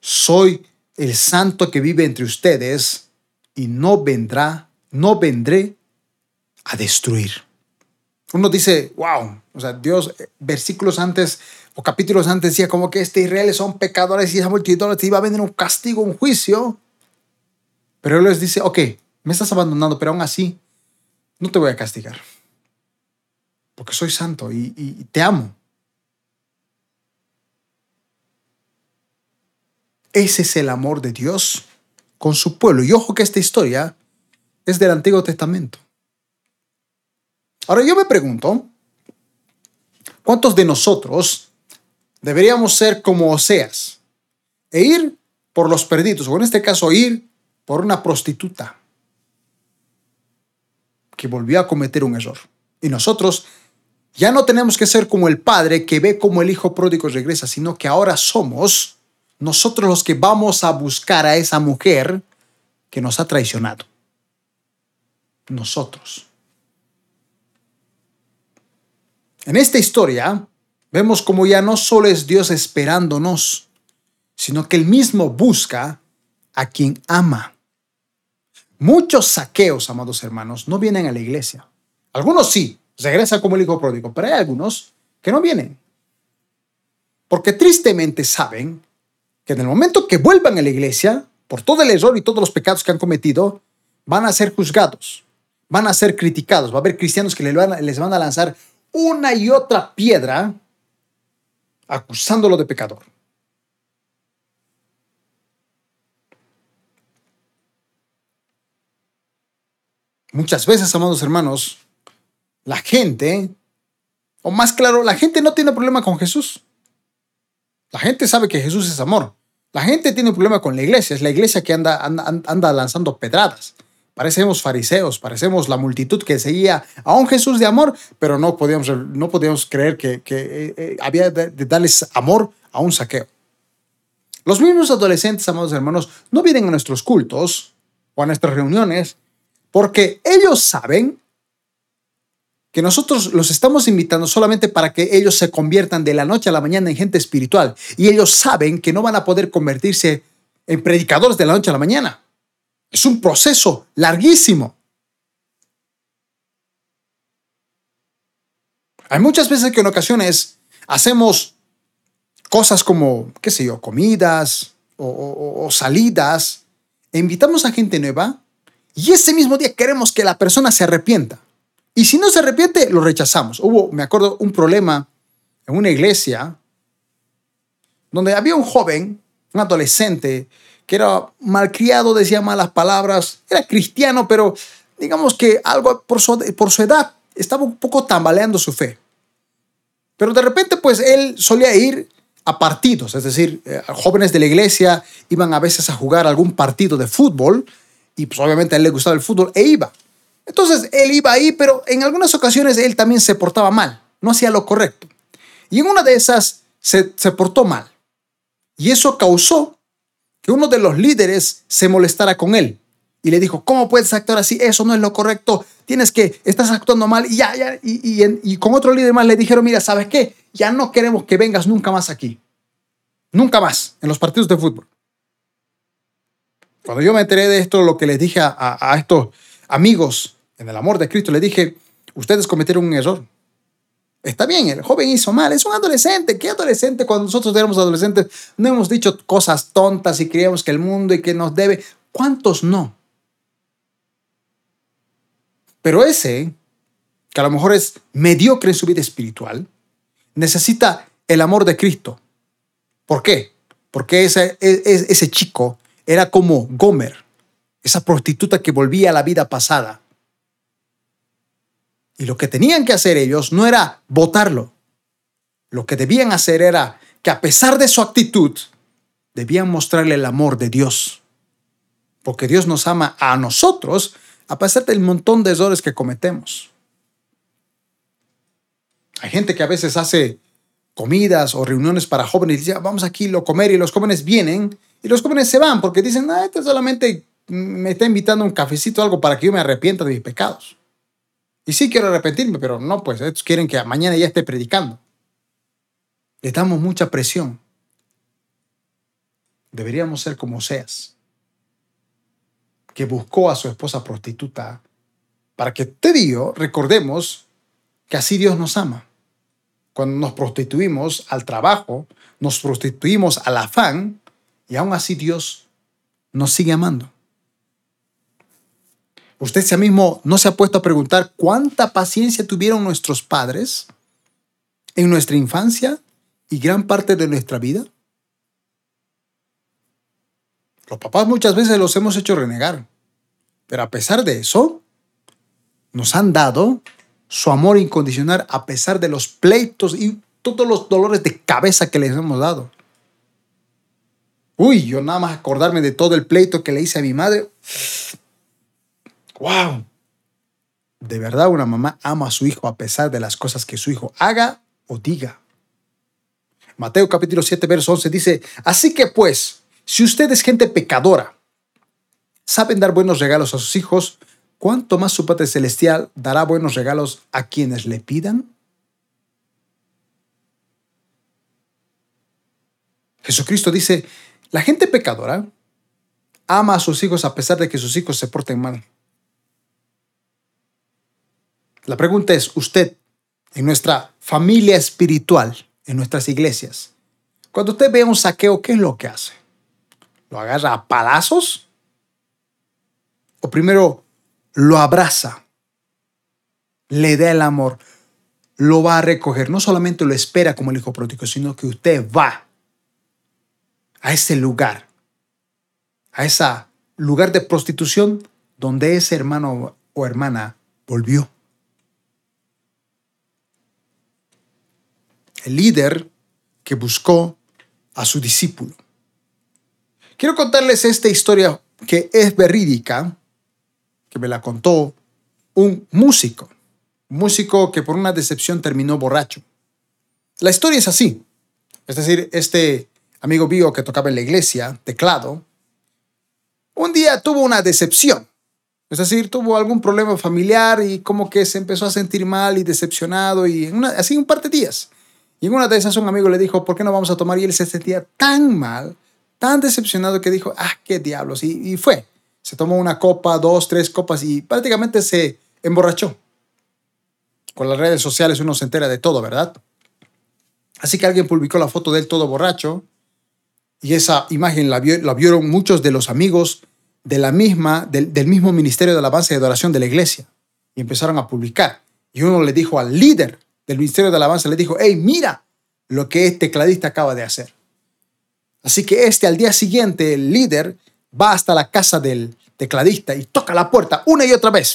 Speaker 1: Soy el santo que vive entre ustedes y no vendrá, no vendré a destruir. Uno dice, wow, o sea, Dios, eh, versículos antes o capítulos antes decía como que este Israel son pecadores y esa multitud iba a venir un castigo, un juicio. Pero Él les dice, ok, me estás abandonando, pero aún así no te voy a castigar. Porque soy santo y, y te amo. Ese es el amor de Dios con su pueblo. Y ojo que esta historia es del Antiguo Testamento. Ahora yo me pregunto, ¿cuántos de nosotros deberíamos ser como Oseas e ir por los perdidos, o en este caso ir por una prostituta que volvió a cometer un error? Y nosotros ya no tenemos que ser como el padre que ve como el hijo pródigo regresa, sino que ahora somos nosotros los que vamos a buscar a esa mujer que nos ha traicionado. Nosotros. En esta historia vemos como ya no solo es Dios esperándonos, sino que Él mismo busca a quien ama. Muchos saqueos, amados hermanos, no vienen a la iglesia. Algunos sí, regresan como el hijo pródigo, pero hay algunos que no vienen. Porque tristemente saben que en el momento que vuelvan a la iglesia, por todo el error y todos los pecados que han cometido, van a ser juzgados, van a ser criticados. Va a haber cristianos que les van a lanzar una y otra piedra acusándolo de pecador. Muchas veces, amados hermanos, la gente, o más claro, la gente no tiene problema con Jesús. La gente sabe que Jesús es amor. La gente tiene problema con la iglesia. Es la iglesia que anda, anda, anda lanzando pedradas. Parecemos fariseos, parecemos la multitud que seguía a un Jesús de amor, pero no podíamos, no podíamos creer que, eh, eh, había de, darles amor a un saqueo. Los mismos adolescentes, amados hermanos, no vienen a nuestros cultos o a nuestras reuniones porque ellos saben que nosotros los estamos invitando solamente para que ellos se conviertan de la noche a la mañana en gente espiritual. Y ellos saben que no van a poder convertirse en predicadores de la noche a la mañana. Es un proceso larguísimo. Hay muchas veces que en ocasiones hacemos cosas como, qué sé yo, comidas o, salidas, e invitamos a gente nueva y ese mismo día queremos que la persona se arrepienta. Y si no se arrepiente, lo rechazamos. Hubo, me acuerdo, un problema en una iglesia donde había un joven, un adolescente, que era malcriado, decía malas palabras, era cristiano, pero digamos que algo por su, por su edad estaba un poco tambaleando su fe. Pero de repente, pues él solía ir a partidos, es decir, eh, jóvenes de la iglesia iban a veces a jugar algún partido de fútbol y pues obviamente a él le gustaba el fútbol e iba. Entonces él iba ahí, pero en algunas ocasiones él también se portaba mal, no hacía lo correcto. Y en una de esas se, se portó mal. Y eso causó que uno de los líderes se molestara con él y le dijo, ¿cómo puedes actuar así? Eso no es lo correcto, tienes que, estás actuando mal y ya, ya, y, y, con otro líder más le dijeron, mira, ¿sabes qué? Ya no queremos que vengas nunca más aquí, nunca más en los partidos de fútbol. Cuando yo me enteré de esto, lo que les dije a, a estos amigos en el amor de Cristo, le dije, ustedes cometieron un error. Está bien, el joven hizo mal, es un adolescente. ¿Qué adolescente? Cuando nosotros éramos adolescentes no hemos dicho cosas tontas y creíamos que el mundo y que nos debe. ¿Cuántos no? Pero ese, que a lo mejor es mediocre en su vida espiritual, necesita el amor de Cristo. ¿Por qué? Porque ese, e, e, chico era como Gomer, esa prostituta que volvía a la vida pasada y lo que tenían que hacer ellos no era votarlo. Lo que debían hacer era que a pesar de su actitud, debían mostrarle el amor de Dios. Porque Dios nos ama a nosotros a pesar del montón de errores que cometemos. Hay gente que a veces hace comidas o reuniones para jóvenes y dice, ah, vamos aquí a comer y los jóvenes vienen y los jóvenes se van porque dicen, ah, este solamente me está invitando un cafecito o algo para que yo me arrepienta de mis pecados. Y sí quiero arrepentirme, pero no, pues estos quieren que mañana ya esté predicando. Le damos mucha presión. Deberíamos ser como Seas, que buscó a su esposa prostituta para que te digo, recordemos que así Dios nos ama. Cuando nos prostituimos al trabajo, nos prostituimos al afán, y aún así Dios nos sigue amando. ¿Usted mismo no se ha puesto a preguntar cuánta paciencia tuvieron nuestros padres en nuestra infancia y gran parte de nuestra vida? Los papás muchas veces los hemos hecho renegar, pero a pesar de eso, nos han dado su amor incondicional a pesar de los pleitos y todos los dolores de cabeza que les hemos dado. Uy, yo nada más acordarme de todo el pleito que le hice a mi madre. ¡Wow! De verdad una mamá ama a su hijo a pesar de las cosas que su hijo haga o diga. Mateo capítulo 7, verso 11 dice, así que pues, si ustedes gente pecadora, saben dar buenos regalos a sus hijos, ¿cuánto más su Padre Celestial dará buenos regalos a quienes le pidan? Jesucristo dice, la gente pecadora ama a sus hijos a pesar de que sus hijos se porten mal. La pregunta es, usted, en nuestra familia espiritual, en nuestras iglesias, cuando usted ve un saqueo, ¿qué es lo que hace? ¿Lo agarra a palazos? ¿O primero lo abraza, le da el amor, lo va a recoger. No solamente lo espera como el hijo pródigo, sino que usted va a ese lugar, a ese lugar de prostitución donde ese hermano o hermana volvió. El líder que buscó a su discípulo. Quiero contarles esta historia que es verídica que me la contó un músico, un músico que por una decepción terminó borracho. La historia es así. Es decir, este amigo mío que tocaba en la iglesia, teclado, un día tuvo una decepción. Es decir, tuvo algún problema familiar y como que se empezó a sentir mal y decepcionado y así un par de días. Y en una de esas un amigo le dijo, ¿por qué no vamos a tomar? Y él se sentía tan mal, tan decepcionado que dijo, ah, qué diablos. y fue se tomó una copa, dos, tres copas y prácticamente se emborrachó. Con las redes sociales uno se entera de todo, ¿verdad? Así que alguien publicó la foto de él todo borracho y esa imagen la, vieron muchos de los amigos de la misma, del, del mismo Ministerio de Alabanza y Adoración de la iglesia y empezaron a publicar. Y uno le dijo al líder del Ministerio de Alabanza, le dijo, hey, mira lo que este tecladista acaba de hacer. Así que este al día siguiente, el líder va hasta la casa del tecladista y toca la puerta una y otra vez.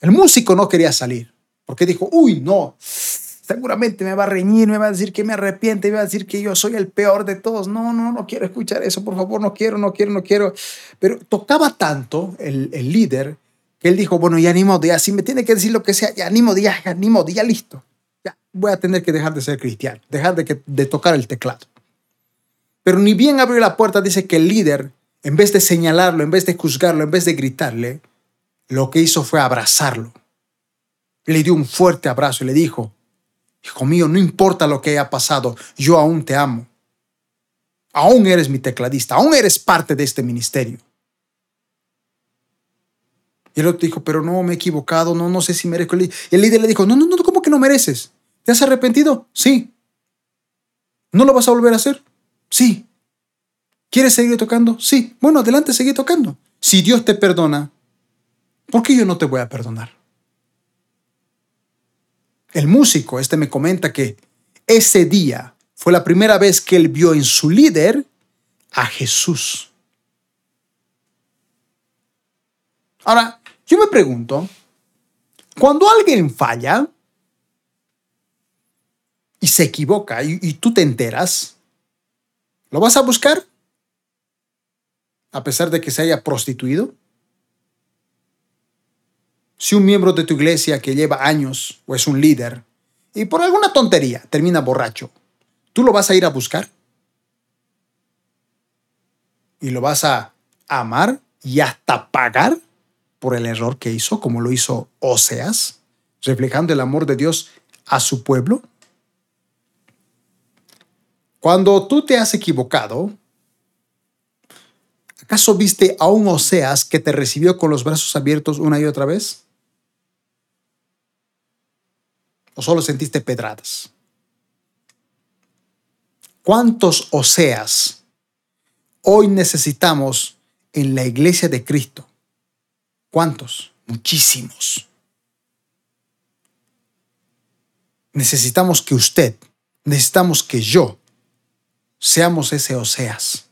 Speaker 1: El músico no quería salir porque dijo, uy, no, seguramente me va a reñir, me va a decir que me arrepiente, me va a decir que yo soy el peor de todos. No, no, no quiero escuchar eso, por favor, no quiero, no quiero, no quiero. Pero tocaba tanto el, líder que él dijo, bueno, ya animo día, si me tiene que decir lo que sea, ya animo día, ya animo día, listo. Ya voy a tener que dejar de ser cristiano, dejar de, de tocar el teclado. Pero ni bien abrió la puerta, dice que el líder, en vez de señalarlo, en vez de juzgarlo, en vez de gritarle, lo que hizo fue abrazarlo. Le dio un fuerte abrazo y le dijo, Hijo mío, no importa lo que haya pasado, yo aún te amo. Aún eres mi tecladista, aún eres parte de este ministerio. Y el otro dijo, pero no, me he equivocado, no, no sé si merezco. Y el líder le dijo, no, no, no, ¿cómo que no mereces? ¿Te has arrepentido? Sí. ¿No lo vas a volver a hacer? Sí. ¿Quieres seguir tocando? Sí. Bueno, adelante, sigue tocando. Si Dios te perdona, ¿por qué yo no te voy a perdonar? El músico, este me comenta que ese día fue la primera vez que él vio en su líder a Jesús. Ahora, yo me pregunto, cuando alguien falla y se equivoca y, tú te enteras, ¿Lo vas a buscar? A pesar de que se haya prostituido. si un miembro de tu iglesia que lleva años o es un líder y por alguna tontería termina borracho, ¿tú lo vas a ir a buscar? ¿Y lo vas a amar y hasta pagar por el error que hizo, como lo hizo Oseas, reflejando el amor de Dios a su pueblo? Cuando tú te has equivocado, ¿acaso viste a un Oseas que te recibió con los brazos abiertos una y otra vez? ¿O solo sentiste pedradas? ¿Cuántos Oseas hoy necesitamos en la iglesia de Cristo? ¿Cuántos? Muchísimos. Necesitamos que usted, necesitamos que yo, seamos ese Oseas.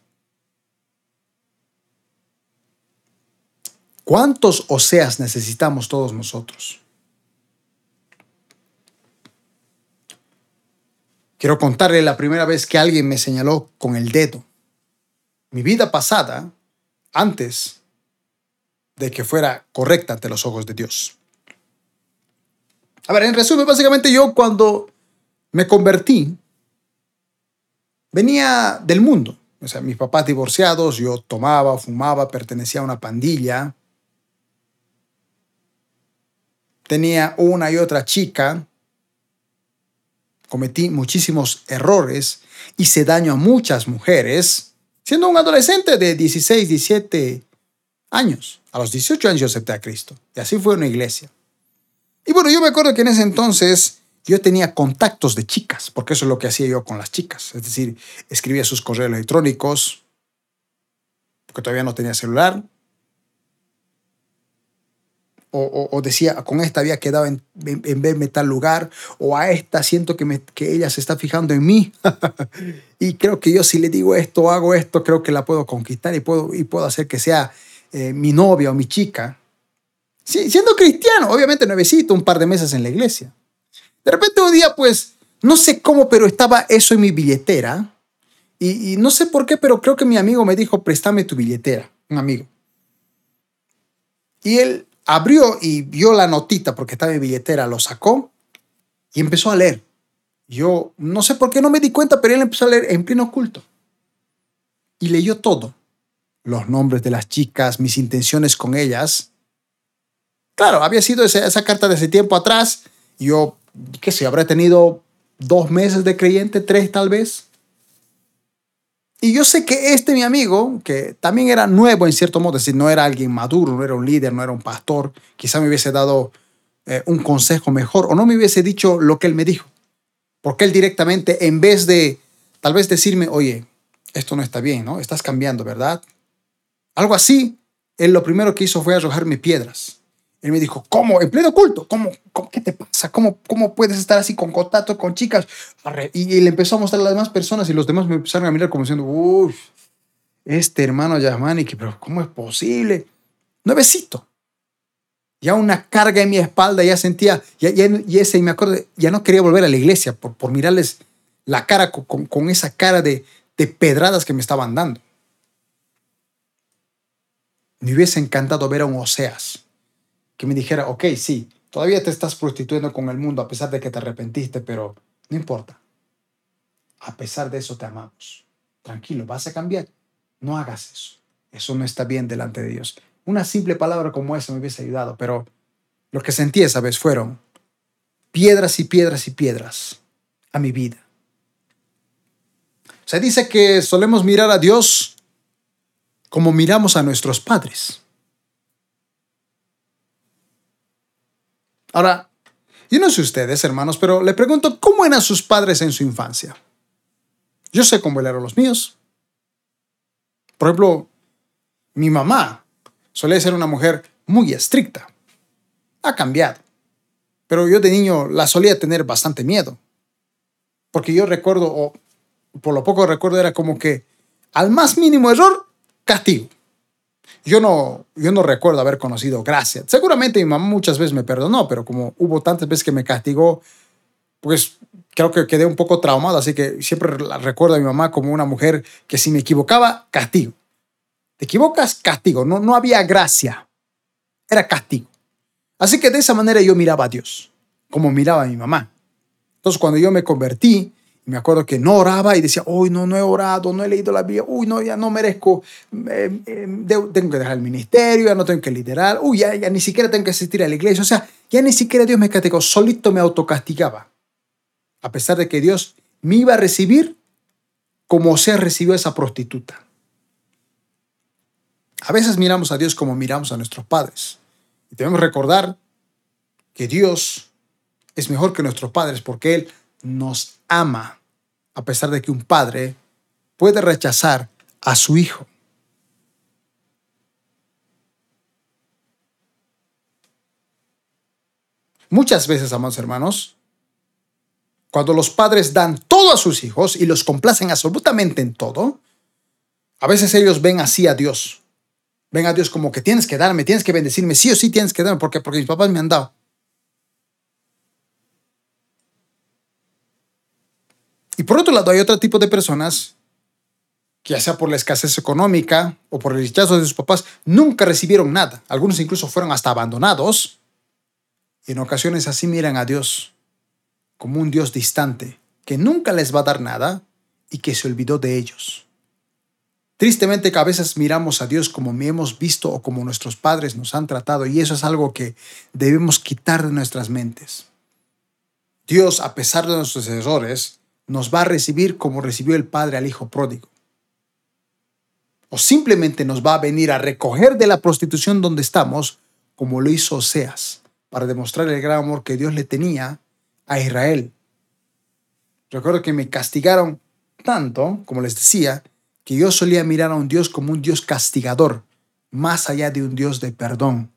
Speaker 1: ¿Cuántos Oseas necesitamos todos nosotros? Quiero contarle la primera vez que alguien me señaló con el dedo. Mi vida pasada, antes de que fuera correcta ante los ojos de Dios. A ver, en resumen, básicamente yo cuando me convertí, venía del mundo. O sea, mis papás divorciados, yo tomaba, fumaba, pertenecía a una pandilla. Tenía una y otra chica. Cometí muchísimos errores. Hice daño a muchas mujeres. Siendo un adolescente de 16, 17 años. A los 18 años yo acepté a Cristo. Y así fue una iglesia. Y bueno, yo me acuerdo que en ese entonces yo tenía contactos de chicas, porque eso es lo que hacía yo con las chicas. Es decir, escribía sus correos electrónicos, porque todavía no tenía celular. O, decía, con esta había quedado en, verme tal lugar, o a esta siento que, me, que ella se está fijando en mí. y creo que yo si le digo esto, hago esto, creo que la puedo conquistar y puedo, y puedo hacer que sea eh, mi novia o mi chica. Sí, siendo cristiano, obviamente nuevecito, un par de meses en la iglesia. De repente un día, pues, no sé cómo, pero estaba eso en mi billetera. Y, no sé por qué, pero creo que mi amigo me dijo, préstame tu billetera, un amigo. Y él abrió y vio la notita porque estaba en billetera, lo sacó y empezó a leer. Yo no sé por qué no me di cuenta, pero él empezó a leer en pleno culto. Y leyó todo. Los nombres de las chicas, mis intenciones con ellas. Claro, había sido esa, esa carta de ese tiempo atrás. Yo qué sé, habrá tenido dos meses de creyente, tres tal vez. Y yo sé que este mi amigo, que también era nuevo en cierto modo, es decir, no era alguien maduro, no era un líder, no era un pastor, quizá me hubiese dado eh, un consejo mejor o no me hubiese dicho lo que él me dijo. Porque él directamente, en vez de tal vez decirme, oye, esto no está bien, ¿no? Estás cambiando, ¿verdad? Algo así, él lo primero que hizo fue arrojarme piedras. Él me dijo, ¿cómo? En pleno culto, ¿cómo? ¿Qué te pasa? ¿Cómo, ¿Cómo puedes estar así con contacto con chicas? Y, le empezó a mostrar a las demás personas y los demás me empezaron a mirar como diciendo, uff, este hermano Yasmani, pero ¿cómo es posible? Nuevecito. Ya una carga en mi espalda, ya sentía, ya, y ese, y me acuerdo, ya no quería volver a la iglesia por, mirarles la cara con, con esa cara de, de pedradas que me estaban dando. Me hubiese encantado ver a un Oseas que me dijera, ok, sí, todavía te estás prostituyendo con el mundo a pesar de que te arrepentiste, pero no importa. A pesar de eso te amamos. Tranquilo, vas a cambiar. No hagas eso. Eso no está bien delante de Dios. Una simple palabra como esa me hubiese ayudado, pero lo que sentí esa vez fueron piedras y piedras y piedras a mi vida. Se dice que solemos mirar a Dios como miramos a nuestros padres. Ahora, yo no sé ustedes, hermanos, pero le pregunto, ¿cómo eran sus padres en su infancia? Yo sé cómo eran los míos. Por ejemplo, mi mamá solía ser una mujer muy estricta. Ha cambiado. Pero yo de niño la solía tener bastante miedo. Porque yo recuerdo, o por lo poco recuerdo, era como que al más mínimo error, castigo. Yo no, yo no recuerdo haber conocido gracia. Seguramente mi mamá muchas veces me perdonó, pero como hubo tantas veces que me castigó, pues creo que quedé un poco traumado, así que siempre recuerdo a mi mamá como una mujer que si me equivocaba, castigo. Te equivocas, castigo. No, no había gracia. Era castigo. Así que de esa manera yo miraba a Dios, como miraba a mi mamá. Entonces cuando yo me convertí, me acuerdo que no oraba y decía, uy, no, no he orado, no he leído la Biblia, uy, no, ya no merezco, eh, eh, tengo que dejar el ministerio, ya no tengo que liderar, uy, ya, ya, ni siquiera tengo que asistir a la iglesia. O sea, ya ni siquiera Dios me castigó, solito me autocastigaba. A pesar de que Dios me iba a recibir como se recibió esa prostituta. A veces miramos a Dios como miramos a nuestros padres. Y debemos recordar que Dios es mejor que nuestros padres porque Él nos ama, a pesar de que un padre puede rechazar a su hijo. Muchas veces, amados hermanos, cuando los padres dan todo a sus hijos y los complacen absolutamente en todo, a veces ellos ven así a Dios. Ven a Dios como que tienes que darme, tienes que bendecirme, sí o sí tienes que darme, porque, porque mis papás me han dado. Y por otro lado, hay otro tipo de personas que ya sea por la escasez económica o por el rechazo de sus papás, nunca recibieron nada. Algunos incluso fueron hasta abandonados. Y en ocasiones así miran a Dios como un Dios distante, que nunca les va a dar nada y que se olvidó de ellos. Tristemente que a veces miramos a Dios como me hemos visto o como nuestros padres nos han tratado y eso es algo que debemos quitar de nuestras mentes. Dios, a pesar de nuestros errores, nos va a recibir como recibió el Padre al Hijo pródigo. O simplemente nos va a venir a recoger de la prostitución donde estamos, como lo hizo Oseas, para demostrar el gran amor que Dios le tenía a Israel. Recuerdo que me castigaron tanto, como les decía, que yo solía mirar a un Dios como un Dios castigador, más allá de un Dios de perdón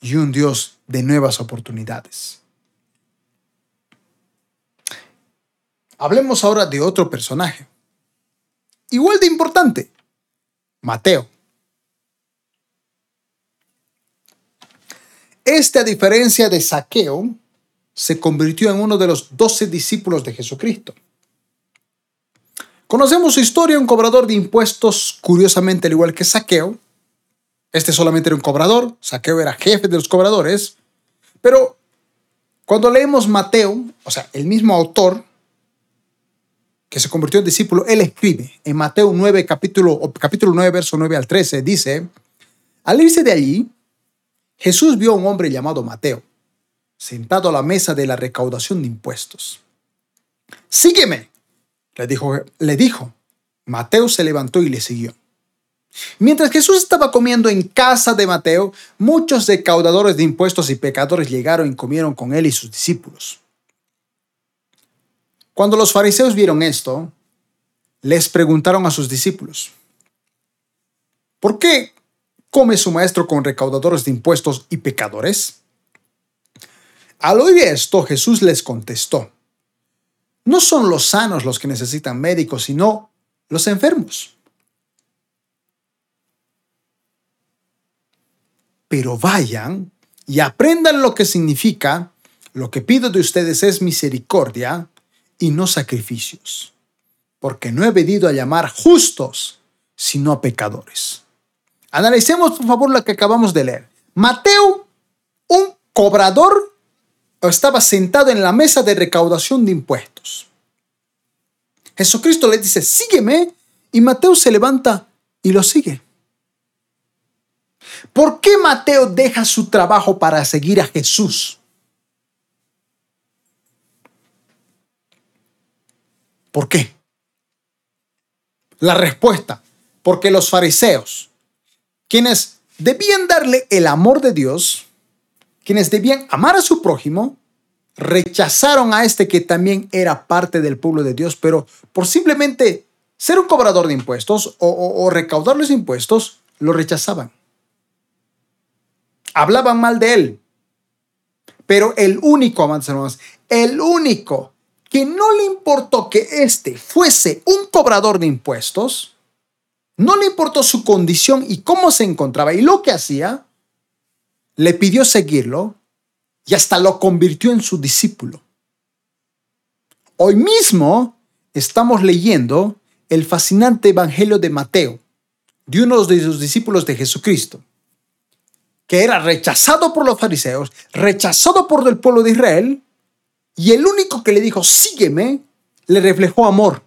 Speaker 1: y un Dios de nuevas oportunidades. Hablemos ahora de otro personaje, igual de importante, Mateo. Este, a diferencia de Saqueo, se convirtió en uno de los doce discípulos de Jesucristo. Conocemos su historia, un cobrador de impuestos, curiosamente al igual que Saqueo. Este solamente era un cobrador, Saqueo era jefe de los cobradores, pero cuando leemos Mateo, o sea, el mismo autor, que se convirtió en discípulo, él escribe en Mateo 9, capítulo, capítulo 9, verso 9 al 13, dice, al irse de allí, Jesús vio a un hombre llamado Mateo, sentado a la mesa de la recaudación de impuestos. Sígueme, le dijo, le dijo. Mateo se levantó y le siguió. Mientras Jesús estaba comiendo en casa de Mateo, muchos recaudadores de impuestos y pecadores llegaron y comieron con él y sus discípulos. Cuando los fariseos vieron esto, les preguntaron a sus discípulos, ¿por qué come su maestro con recaudadores de impuestos y pecadores? Al oír esto, Jesús les contestó, no son los sanos los que necesitan médicos, sino los enfermos. Pero vayan y aprendan lo que significa, lo que pido de ustedes es misericordia y no sacrificios, porque no he venido a llamar justos, sino a pecadores. Analicemos por favor lo que acabamos de leer. Mateo, un cobrador, estaba sentado en la mesa de recaudación de impuestos. Jesucristo le dice, sígueme, y Mateo se levanta y lo sigue. ¿Por qué Mateo deja su trabajo para seguir a Jesús? ¿Por qué? La respuesta, porque los fariseos, quienes debían darle el amor de Dios, quienes debían amar a su prójimo, rechazaron a este que también era parte del pueblo de Dios, pero por simplemente ser un cobrador de impuestos o, recaudar los impuestos, lo rechazaban. Hablaban mal de él. Pero el único, amantes hermanos, el único que no le importó que éste fuese un cobrador de impuestos, no le importó su condición y cómo se encontraba y lo que hacía, le pidió seguirlo y hasta lo convirtió en su discípulo. Hoy mismo estamos leyendo el fascinante Evangelio de Mateo, de uno de sus discípulos de Jesucristo. que era rechazado por los fariseos, rechazado por el pueblo de Israel, y el único que le dijo, sígueme, le reflejó amor.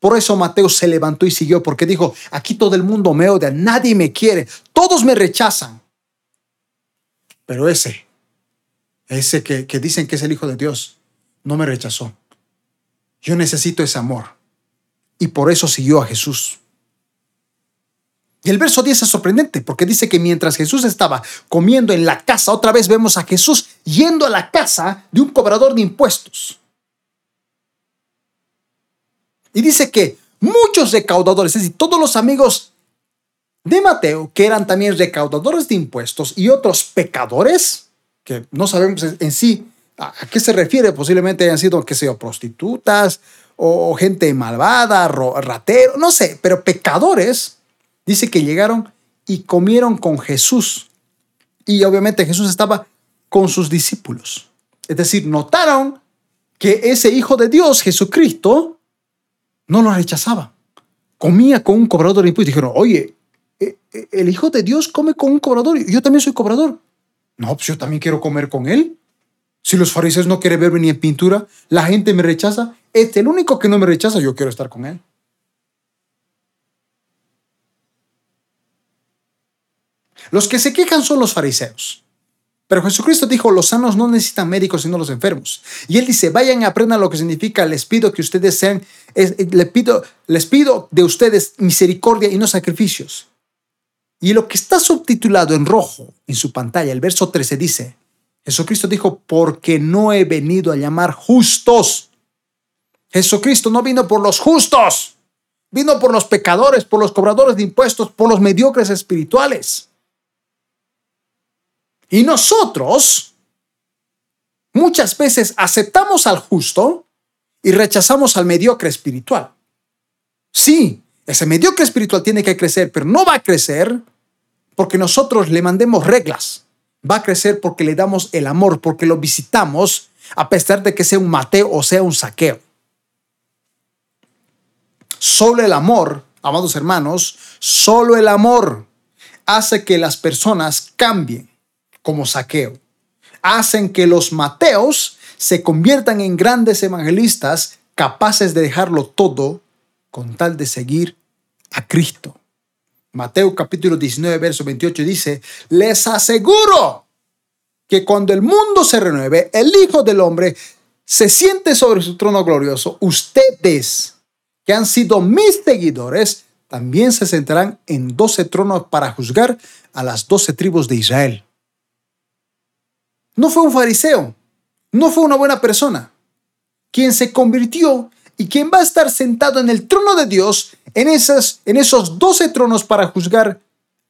Speaker 1: Por eso Mateo se levantó y siguió, porque dijo, aquí todo el mundo me odia, nadie me quiere, todos me rechazan. Pero ese, ese que, que dicen que es el Hijo de Dios, no me rechazó. Yo necesito ese amor. Y por eso siguió a Jesús. Y el verso 10 es sorprendente porque dice que mientras Jesús estaba comiendo en la casa, otra vez vemos a Jesús yendo a la casa de un cobrador de impuestos. Y dice que muchos recaudadores, es decir, todos los amigos de Mateo, que eran también recaudadores de impuestos y otros pecadores, que no sabemos en sí a qué se refiere, posiblemente hayan sido, qué sé yo, prostitutas o gente malvada, ratero, no sé, pero pecadores, dice que llegaron y comieron con Jesús. Y obviamente Jesús estaba con sus discípulos. Es decir, notaron que ese Hijo de Dios, Jesucristo, no lo rechazaba. Comía con un cobrador de impuestos. Dijeron, oye, eh, eh, el Hijo de Dios come con un cobrador. Yo también soy cobrador. No, pues yo también quiero comer con él. Si los fariseos no quieren verme ni en pintura, la gente me rechaza. Este, el único que no me rechaza, yo quiero estar con él. Los que se quejan son los fariseos. Pero Jesucristo dijo, los sanos no necesitan médicos sino los enfermos. Y él dice, vayan y aprendan lo que significa, les pido que ustedes sean, les, pido, les pido de ustedes misericordia y no sacrificios. Y lo que está subtitulado en rojo en su pantalla, el verso 13 dice, Jesucristo dijo, porque no he venido a llamar justos. Jesucristo no vino por los justos, vino por los pecadores, por los cobradores de impuestos, por los mediocres espirituales. Y nosotros muchas veces aceptamos al justo y rechazamos al mediocre espiritual. Sí, ese mediocre espiritual tiene que crecer, pero no va a crecer porque nosotros le mandemos reglas. Va a crecer porque le damos el amor, porque lo visitamos, a pesar de que sea un Mateo o sea un saqueo. Solo el amor, amados hermanos, solo el amor hace que las personas cambien como saqueo. Hacen que los Mateos se conviertan en grandes evangelistas capaces de dejarlo todo con tal de seguir a Cristo. Mateo capítulo 19, verso 28 dice, les aseguro que cuando el mundo se renueve, el Hijo del Hombre se siente sobre su trono glorioso, ustedes que han sido mis seguidores, también se sentarán en doce tronos para juzgar a las doce tribus de Israel. No fue un fariseo, no fue una buena persona. Quien se convirtió y quien va a estar sentado en el trono de Dios, en, esas, en esos doce tronos para juzgar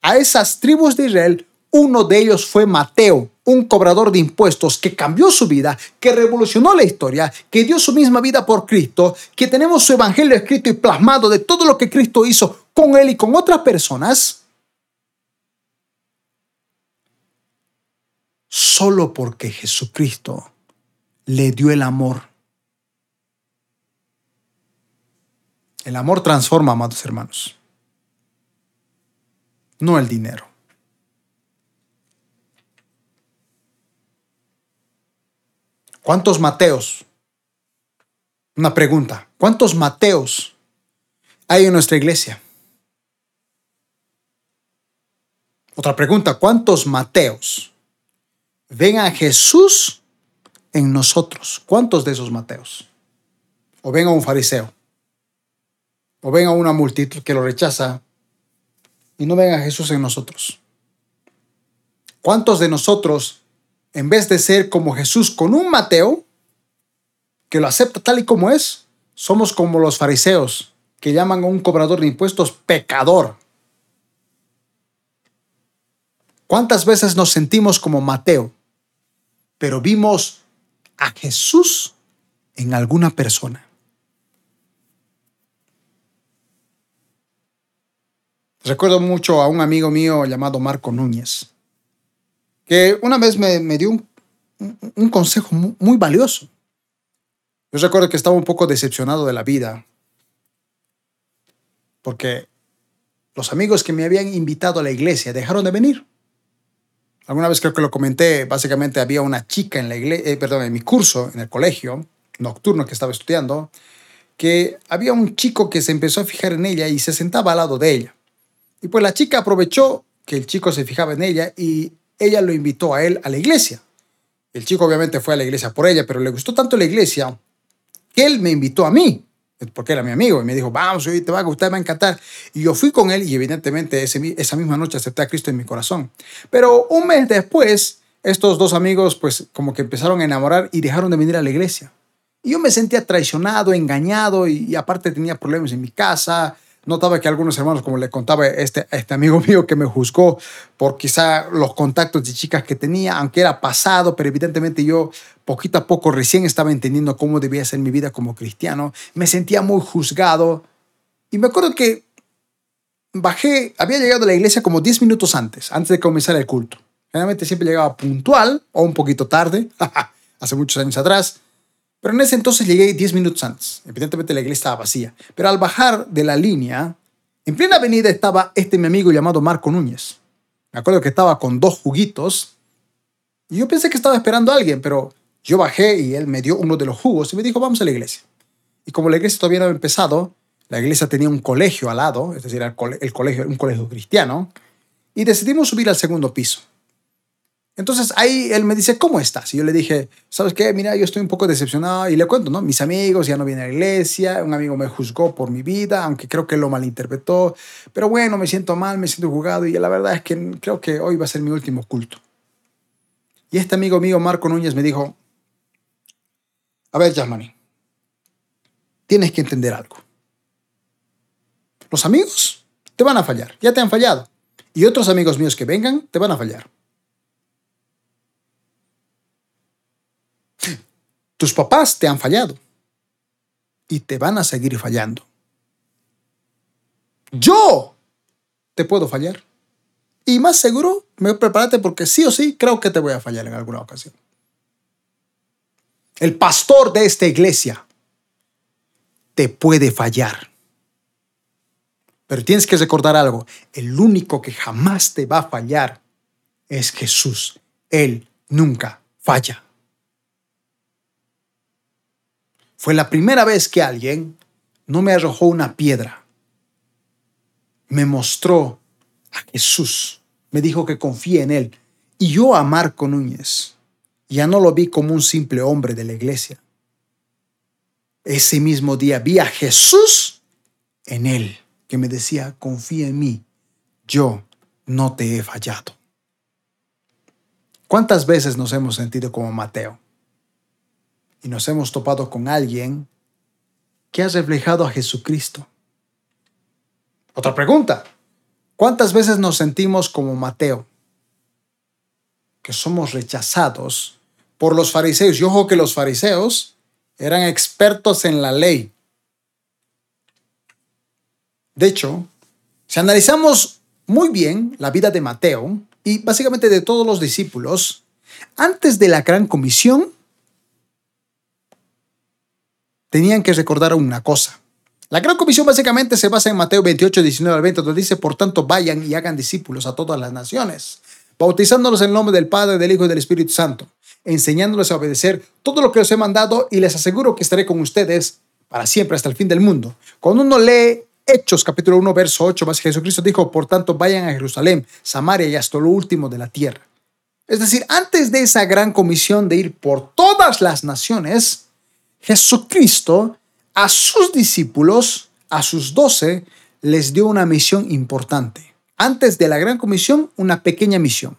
Speaker 1: a esas tribus de Israel, uno de ellos fue Mateo, un cobrador de impuestos que cambió su vida, que revolucionó la historia, que dio su misma vida por Cristo, que tenemos su evangelio escrito y plasmado de todo lo que Cristo hizo con él y con otras personas. Solo porque Jesucristo le dio el amor. El amor transforma, amados hermanos, no el dinero. ¿Cuántos Mateos? Una pregunta. ¿Cuántos Mateos hay en nuestra iglesia? Otra pregunta. ¿Cuántos Mateos ven a Jesús en nosotros. ¿Cuántos de esos Mateos? O ven a un fariseo. O ven a una multitud que lo rechaza y no ven a Jesús en nosotros. ¿Cuántos de nosotros, en vez de ser como Jesús con un Mateo, que lo acepta tal y como es, somos como los fariseos, que llaman a un cobrador de impuestos pecador? ¿Cuántas veces nos sentimos como Mateo, pero vimos a Jesús en alguna persona. Recuerdo mucho a un amigo mío llamado Marco Núñez, que una vez me, dio un, consejo muy, muy valioso. Yo recuerdo que estaba un poco decepcionado de la vida, porque los amigos que me habían invitado a la iglesia dejaron de venir. Alguna vez creo que lo comenté, básicamente había una chica en la iglesia, eh, perdón, en mi curso, en el colegio nocturno que estaba estudiando, que había un chico que se empezó a fijar en ella y se sentaba al lado de ella. Y pues la chica aprovechó que el chico se fijaba en ella y ella lo invitó a él a la iglesia. El chico obviamente fue a la iglesia por ella, pero le gustó tanto la iglesia que él me invitó a mí, porque era mi amigo, y me dijo, vamos, hoy te va a gustar, va a encantar. Y yo fui con él y evidentemente esa misma noche acepté a Cristo en mi corazón. Pero un mes después, estos dos amigos pues como que empezaron a enamorar y dejaron de venir a la iglesia. Y yo me sentía traicionado, engañado y aparte tenía problemas en mi casa, Notaba que algunos hermanos, como le contaba este, este amigo mío que me juzgó por quizá los contactos de chicas que tenía, aunque era pasado, pero evidentemente yo poquito a poco recién estaba entendiendo cómo debía ser mi vida como cristiano, me sentía muy juzgado. Y me acuerdo que bajé, había llegado a la iglesia como 10 minutos antes, antes de comenzar el culto. Generalmente siempre llegaba puntual o un poquito tarde, hace muchos años atrás. Pero en ese entonces llegué 10 minutos antes. Evidentemente la iglesia estaba vacía. Pero al bajar de la línea, en plena avenida estaba este mi amigo llamado Marco Núñez. Me acuerdo que estaba con dos juguitos. Y yo pensé que estaba esperando a alguien, pero yo bajé y él me dio uno de los jugos y me dijo, vamos a la iglesia. Y como la iglesia todavía no había empezado, la iglesia tenía un colegio al lado, es decir, el colegio, un colegio cristiano, y decidimos subir al segundo piso. Entonces ahí él me dice, ¿cómo estás? Y yo le dije, ¿sabes qué? Mira, yo estoy un poco decepcionado y le cuento, ¿no? Mis amigos ya no vienen a la iglesia, un amigo me juzgó por mi vida, aunque creo que lo malinterpretó, pero bueno, me siento mal, me siento juzgado y la verdad es que creo que hoy va a ser mi último culto. Y este amigo mío, Marco Núñez, me dijo, a ver, Jasmine, tienes que entender algo. Los amigos te van a fallar, ya te han fallado. Y otros amigos míos que vengan te van a fallar. Tus papás te han fallado y te van a seguir fallando. Yo te puedo fallar. Y más seguro, me prepárate porque sí o sí creo que te voy a fallar en alguna ocasión. El pastor de esta iglesia te puede fallar. Pero tienes que recordar algo. El único que jamás te va a fallar es Jesús. Él nunca falla. Fue la primera vez que alguien no me arrojó una piedra. Me mostró a Jesús. Me dijo que confíe en Él. Y yo a Marco Núñez ya no lo vi como un simple hombre de la iglesia. Ese mismo día vi a Jesús en Él, que me decía, confía en mí, yo no te he fallado. ¿Cuántas veces nos hemos sentido como Mateo? Y nos hemos topado con alguien que ha reflejado a Jesucristo. Otra pregunta. ¿Cuántas veces nos sentimos como Mateo? Que somos rechazados por los fariseos. Y ojo que los fariseos eran expertos en la ley. De hecho, si analizamos muy bien la vida de Mateo y básicamente de todos los discípulos, antes de la gran comisión, tenían que recordar una cosa. La gran comisión básicamente se basa en Mateo 28, 19 al 20, donde dice, por tanto, vayan y hagan discípulos a todas las naciones, bautizándolos en el nombre del Padre, del Hijo y del Espíritu Santo, enseñándoles a obedecer todo lo que os he mandado y les aseguro que estaré con ustedes para siempre hasta el fin del mundo. Cuando uno lee Hechos capítulo 1, verso 8, más Jesucristo dijo, por tanto, vayan a Jerusalén, Samaria y hasta lo último de la tierra. Es decir, antes de esa gran comisión de ir por todas las naciones, Jesucristo a sus discípulos, a sus doce, les dio una misión importante. Antes de la gran comisión, una pequeña misión.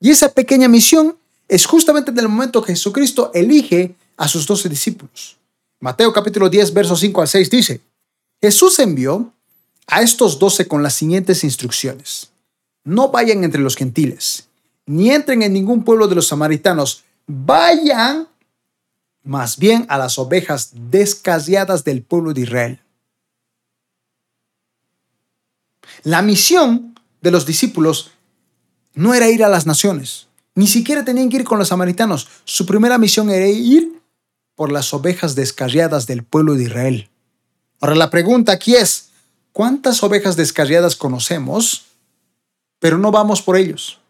Speaker 1: Y esa pequeña misión es justamente en el momento que Jesucristo elige a sus doce discípulos. Mateo capítulo 10, versos 5 al 6 dice, Jesús envió a estos doce con las siguientes instrucciones. No vayan entre los gentiles, ni entren en ningún pueblo de los samaritanos. Vayan más bien a las ovejas descasiadas del pueblo de Israel. La misión de los discípulos no era ir a las naciones, ni siquiera tenían que ir con los samaritanos. Su primera misión era ir por las ovejas descarriadas del pueblo de Israel. Ahora la pregunta aquí es, ¿cuántas ovejas descarriadas conocemos, pero no vamos por ellos?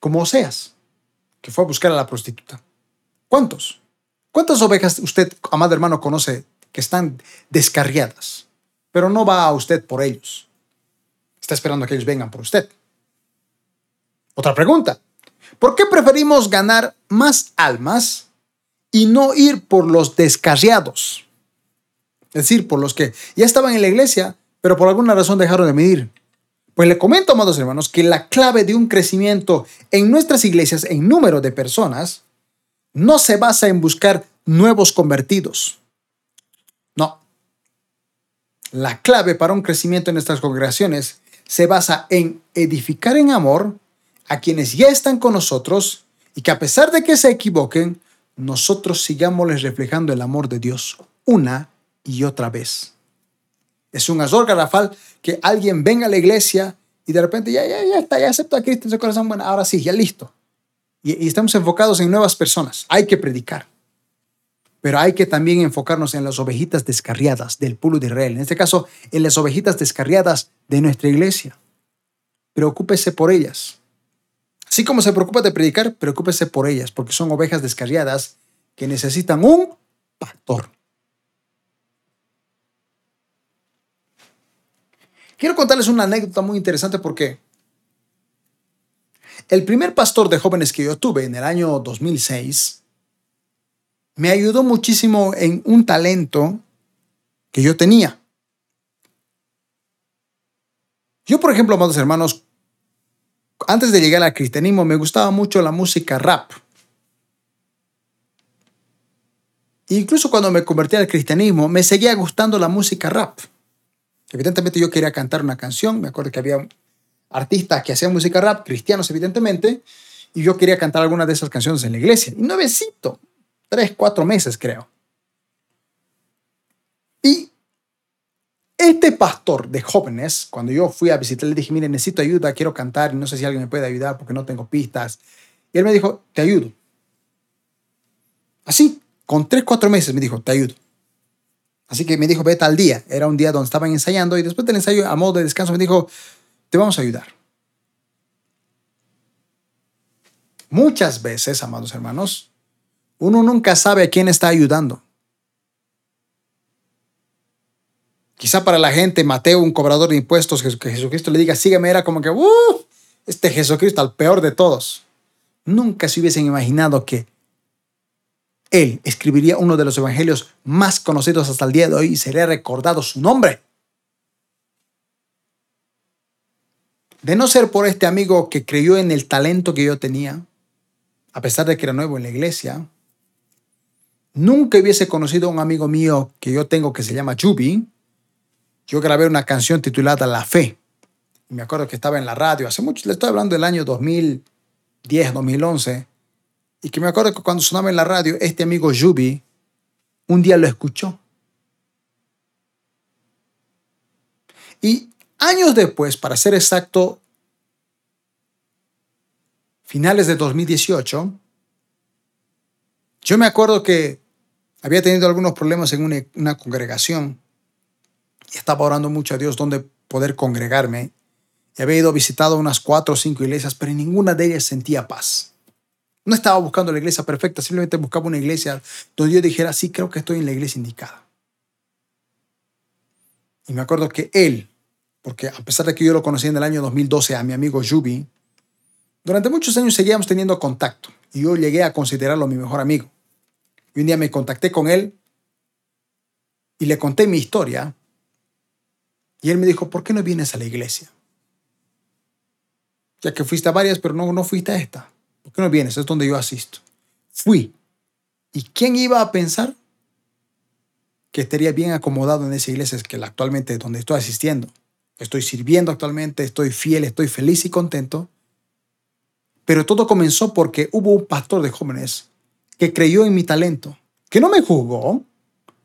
Speaker 1: como Oseas, que fue a buscar a la prostituta. ¿Cuántos? ¿Cuántas ovejas usted, amado hermano, conoce que están descarriadas? Pero no va a usted por ellos. Está esperando que ellos vengan por usted. Otra pregunta. ¿Por qué preferimos ganar más almas y no ir por los descarriados? Es decir, por los que ya estaban en la iglesia, pero por alguna razón dejaron de medir. Pues le comento, amados hermanos, que la clave de un crecimiento en nuestras iglesias en número de personas no se basa en buscar nuevos convertidos. No. La clave para un crecimiento en nuestras congregaciones se basa en edificar en amor a quienes ya están con nosotros y que a pesar de que se equivoquen, nosotros sigámosles reflejando el amor de Dios una y otra vez. Es un azor garrafal que alguien venga a la iglesia y de repente ya, ya, ya está, ya acepta a Cristo en su corazón, bueno, ahora sí, ya listo. Y, estamos enfocados en nuevas personas. Hay que predicar. Pero hay que también enfocarnos en las ovejitas descarriadas del pueblo de Israel. En este caso, en las ovejitas descarriadas de nuestra iglesia. Preocúpese por ellas. Así como se preocupa de predicar, preocúpese por ellas, porque son ovejas descarriadas que necesitan un pastor. Quiero contarles una anécdota muy interesante porque el primer pastor de jóvenes que yo tuve en el año 2006 me ayudó muchísimo en un talento que yo tenía. Yo, por ejemplo, amados hermanos, antes de llegar al cristianismo me gustaba mucho la música rap. Incluso cuando me convertí al cristianismo, me seguía gustando la música rap. Evidentemente yo quería cantar una canción, me acuerdo que había artistas que hacían música rap, cristianos evidentemente, y yo quería cantar alguna de esas canciones en la iglesia. Y nuevecito, tres, cuatro meses creo. Y este pastor de jóvenes, cuando yo fui a visitar, le dije, mire, necesito ayuda, quiero cantar, no sé si alguien me puede ayudar porque no tengo pistas. Y él me dijo, te ayudo. Así, con tres, cuatro meses me dijo, te ayudo. Así que me dijo, vete al día. Era un día donde estaban ensayando y después del ensayo, a modo de descanso, me dijo, te vamos a ayudar. Muchas veces, amados hermanos, uno nunca sabe a quién está ayudando. Quizá para la gente, Mateo, un cobrador de impuestos, que Jesucristo le diga, sígueme, era como que, ¡uh! Este Jesucristo, al peor de todos. Nunca se hubiesen imaginado que él escribiría uno de los evangelios más conocidos hasta el día de hoy y sería recordado su nombre. De no ser por este amigo que creyó en el talento que yo tenía, a pesar de que era nuevo en la iglesia, nunca hubiese conocido a un amigo mío que yo tengo que se llama Jubi. Yo grabé una canción titulada La Fe. Me acuerdo que estaba en la radio hace mucho, le estoy hablando del año 2010, 2011 y que me acuerdo que cuando sonaba en la radio, este amigo Yubi un día lo escuchó. Y años después, para ser exacto, finales de 2018, yo me acuerdo que había tenido algunos problemas en una, congregación y estaba orando mucho a Dios donde poder congregarme. Y había ido visitado unas cuatro o cinco iglesias, pero en ninguna de ellas sentía paz. No estaba buscando la iglesia perfecta, simplemente buscaba una iglesia donde yo dijera, sí, creo que estoy en la iglesia indicada. Y me acuerdo que él, porque a pesar de que yo lo conocí en el año 2012 a mi amigo Yubi, durante muchos años seguíamos teniendo contacto y yo llegué a considerarlo mi mejor amigo. Y un día me contacté con él y le conté mi historia y él me dijo, ¿por qué no vienes a la iglesia? Ya que fuiste a varias, pero no, no fuiste a esta. ¿Por qué no vienes? Es donde yo asisto. Fui. ¿Y quién iba a pensar que estaría bien acomodado en esa iglesia que actualmente donde estoy asistiendo? Estoy sirviendo actualmente, estoy fiel, estoy feliz y contento. Pero todo comenzó porque hubo un pastor de jóvenes que creyó en mi talento, que no me juzgó,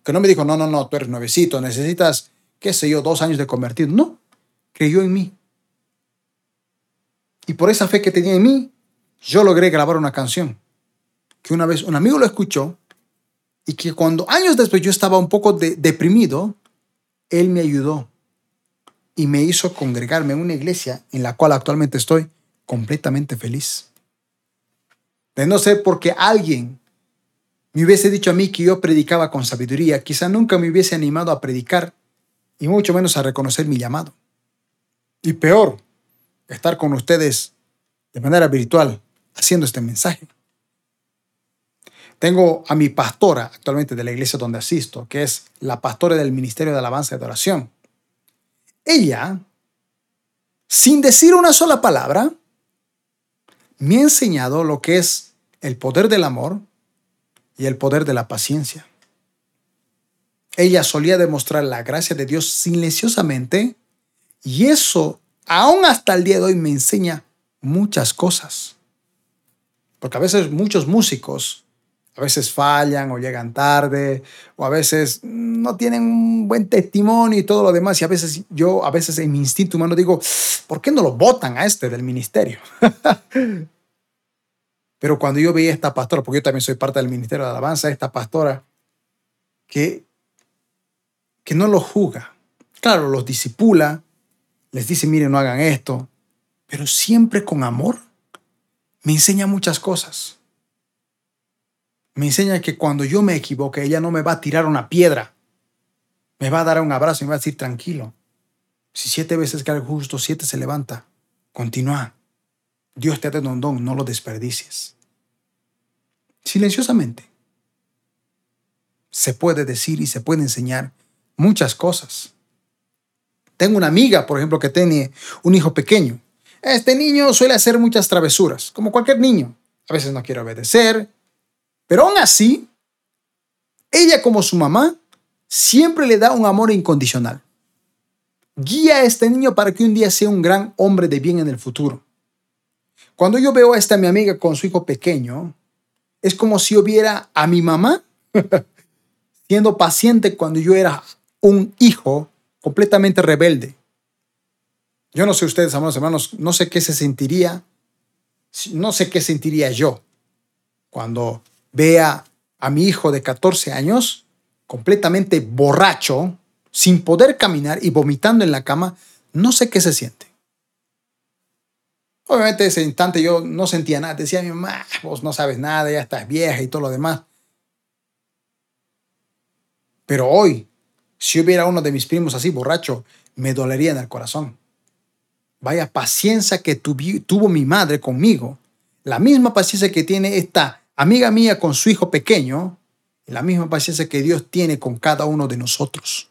Speaker 1: que no me dijo, no, no, no, tú eres nuevecito, necesitas, qué sé yo, dos años de convertir. No, creyó en mí. Y por esa fe que tenía en mí, yo logré grabar una canción que una vez un amigo lo escuchó y que cuando años después yo estaba un poco deprimido, él me ayudó y me hizo congregarme en una iglesia en la cual actualmente estoy completamente feliz. De no ser porque alguien me hubiese dicho a mí que yo predicaba con sabiduría, quizá nunca me hubiese animado a predicar y mucho menos a reconocer mi llamado. Y peor, estar con ustedes de manera virtual haciendo este mensaje. Tengo a mi pastora actualmente de la iglesia donde asisto, que es la pastora del Ministerio de Alabanza y Adoración. Ella, sin decir una sola palabra, me ha enseñado lo que es el poder del amor y el poder de la paciencia. Ella solía demostrar la gracia de Dios silenciosamente y eso, aún hasta el día de hoy, me enseña muchas cosas. Porque a veces muchos músicos a veces fallan o llegan tarde o a veces no tienen un buen testimonio y todo lo demás. Y a veces yo, a veces en mi instinto humano digo, ¿por qué no lo votan a este del ministerio? Pero cuando yo veía a esta pastora, porque yo también soy parte del ministerio de alabanza, esta pastora que, que no lo juzga. Claro, los disipula, les dice, miren, no hagan esto, pero siempre con amor me enseña muchas cosas me enseña que cuando yo me equivoque, ella no me va a tirar una piedra. Me va a dar un abrazo y me va a decir, tranquilo. Si siete veces cae justo, siete se levanta. Continúa. Dios te ha dado un don, no lo desperdicies. Silenciosamente. Se puede decir y se puede enseñar muchas cosas. Tengo una amiga, por ejemplo, que tiene un hijo pequeño. Este niño suele hacer muchas travesuras, como cualquier niño. A veces no quiere obedecer, pero aún así, ella como su mamá siempre le da un amor incondicional. Guía a este niño para que un día sea un gran hombre de bien en el futuro. Cuando yo veo a esta mi amiga con su hijo pequeño, es como si yo viera a mi mamá siendo paciente cuando yo era un hijo completamente rebelde. Yo no sé ustedes, amados hermanos, no sé qué se sentiría, no sé qué sentiría yo cuando vea a mi hijo de 14 años completamente borracho, sin poder caminar y vomitando en la cama, no sé qué se siente. Obviamente ese instante yo no sentía nada. Decía mi mamá, vos no sabes nada, ya estás vieja y todo lo demás. Pero hoy, si hubiera uno de mis primos así borracho, me dolería en el corazón. Vaya paciencia que tuvo mi madre conmigo. La misma paciencia que tiene esta amiga mía con su hijo pequeño, la misma paciencia que Dios tiene con cada uno de nosotros.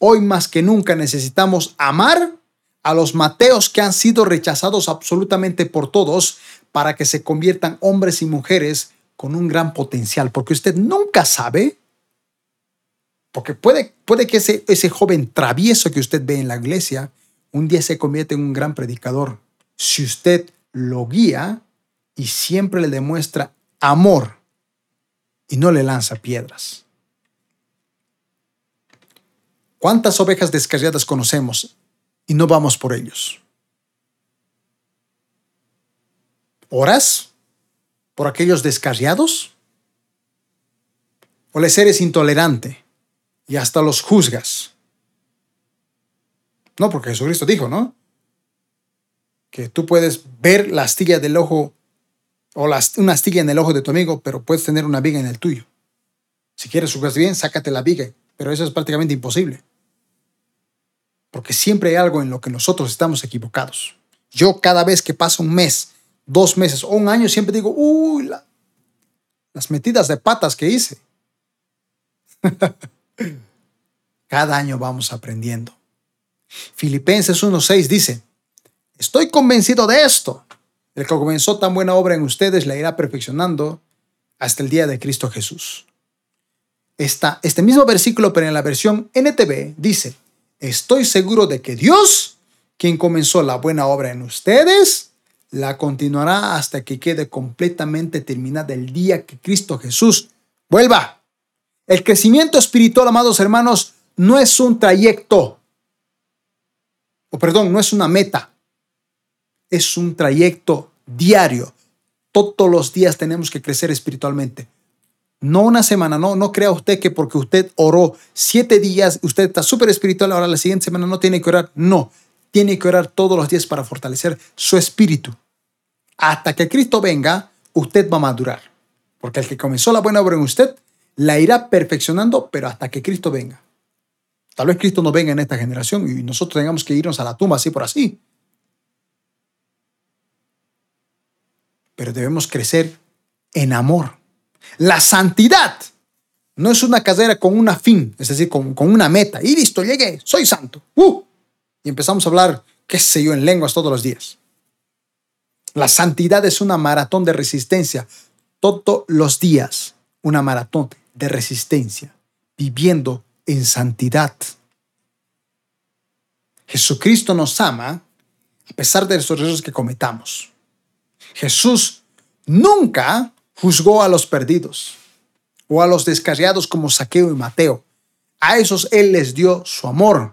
Speaker 1: Hoy más que nunca necesitamos amar a los Mateos que han sido rechazados absolutamente por todos para que se conviertan hombres y mujeres con un gran potencial, porque usted nunca sabe, porque puede, puede que ese, ese joven travieso que usted ve en la iglesia un día se convierte en un gran predicador. Si usted lo guía y siempre le demuestra amor y no le lanza piedras. ¿Cuántas ovejas descarriadas conocemos y no vamos por ellos? ¿Oras por aquellos descarriados? ¿O les eres intolerante y hasta los juzgas? No, porque Jesucristo dijo, ¿no? Que tú puedes ver la astilla del ojo o una astilla en el ojo de tu amigo, pero puedes tener una viga en el tuyo. Si quieres jugar bien, sácate la viga, pero eso es prácticamente imposible. Porque siempre hay algo en lo que nosotros estamos equivocados. Yo cada vez que pasa un mes, dos meses o un año, siempre digo, uy, las metidas de patas que hice. cada año vamos aprendiendo. Filipenses 1.6 dice, estoy convencido de esto el que comenzó tan buena obra en ustedes la irá perfeccionando hasta el día de Cristo Jesús. Este mismo versículo, pero en la versión NTV, dice, estoy seguro de que Dios, quien comenzó la buena obra en ustedes, la continuará hasta que quede completamente terminada el día que Cristo Jesús vuelva. El crecimiento espiritual, amados hermanos, no es un trayecto, o perdón, no es una meta, es un trayecto diario. Todos los días tenemos que crecer espiritualmente. No una semana, no, no crea usted que porque usted oró siete días, usted está súper espiritual, ahora la siguiente semana no tiene que orar. No, tiene que orar todos los días para fortalecer su espíritu. Hasta que Cristo venga, usted va a madurar. Porque el que comenzó la buena obra en usted la irá perfeccionando, pero hasta que Cristo venga. Tal vez Cristo no venga en esta generación y nosotros tengamos que irnos a la tumba así por así. Pero debemos crecer en amor. La santidad no es una carrera con una fin, es decir, con, una meta. Y listo, llegué, soy santo. ¡Uh! Y empezamos a hablar, qué sé yo, en lenguas todos los días. La santidad es una maratón de resistencia todos los días. Una maratón de resistencia, viviendo en santidad. Jesucristo nos ama a pesar de los errores que cometamos. Jesús nunca juzgó a los perdidos o a los descarriados como Saqueo y Mateo. A esos Él les dio su amor.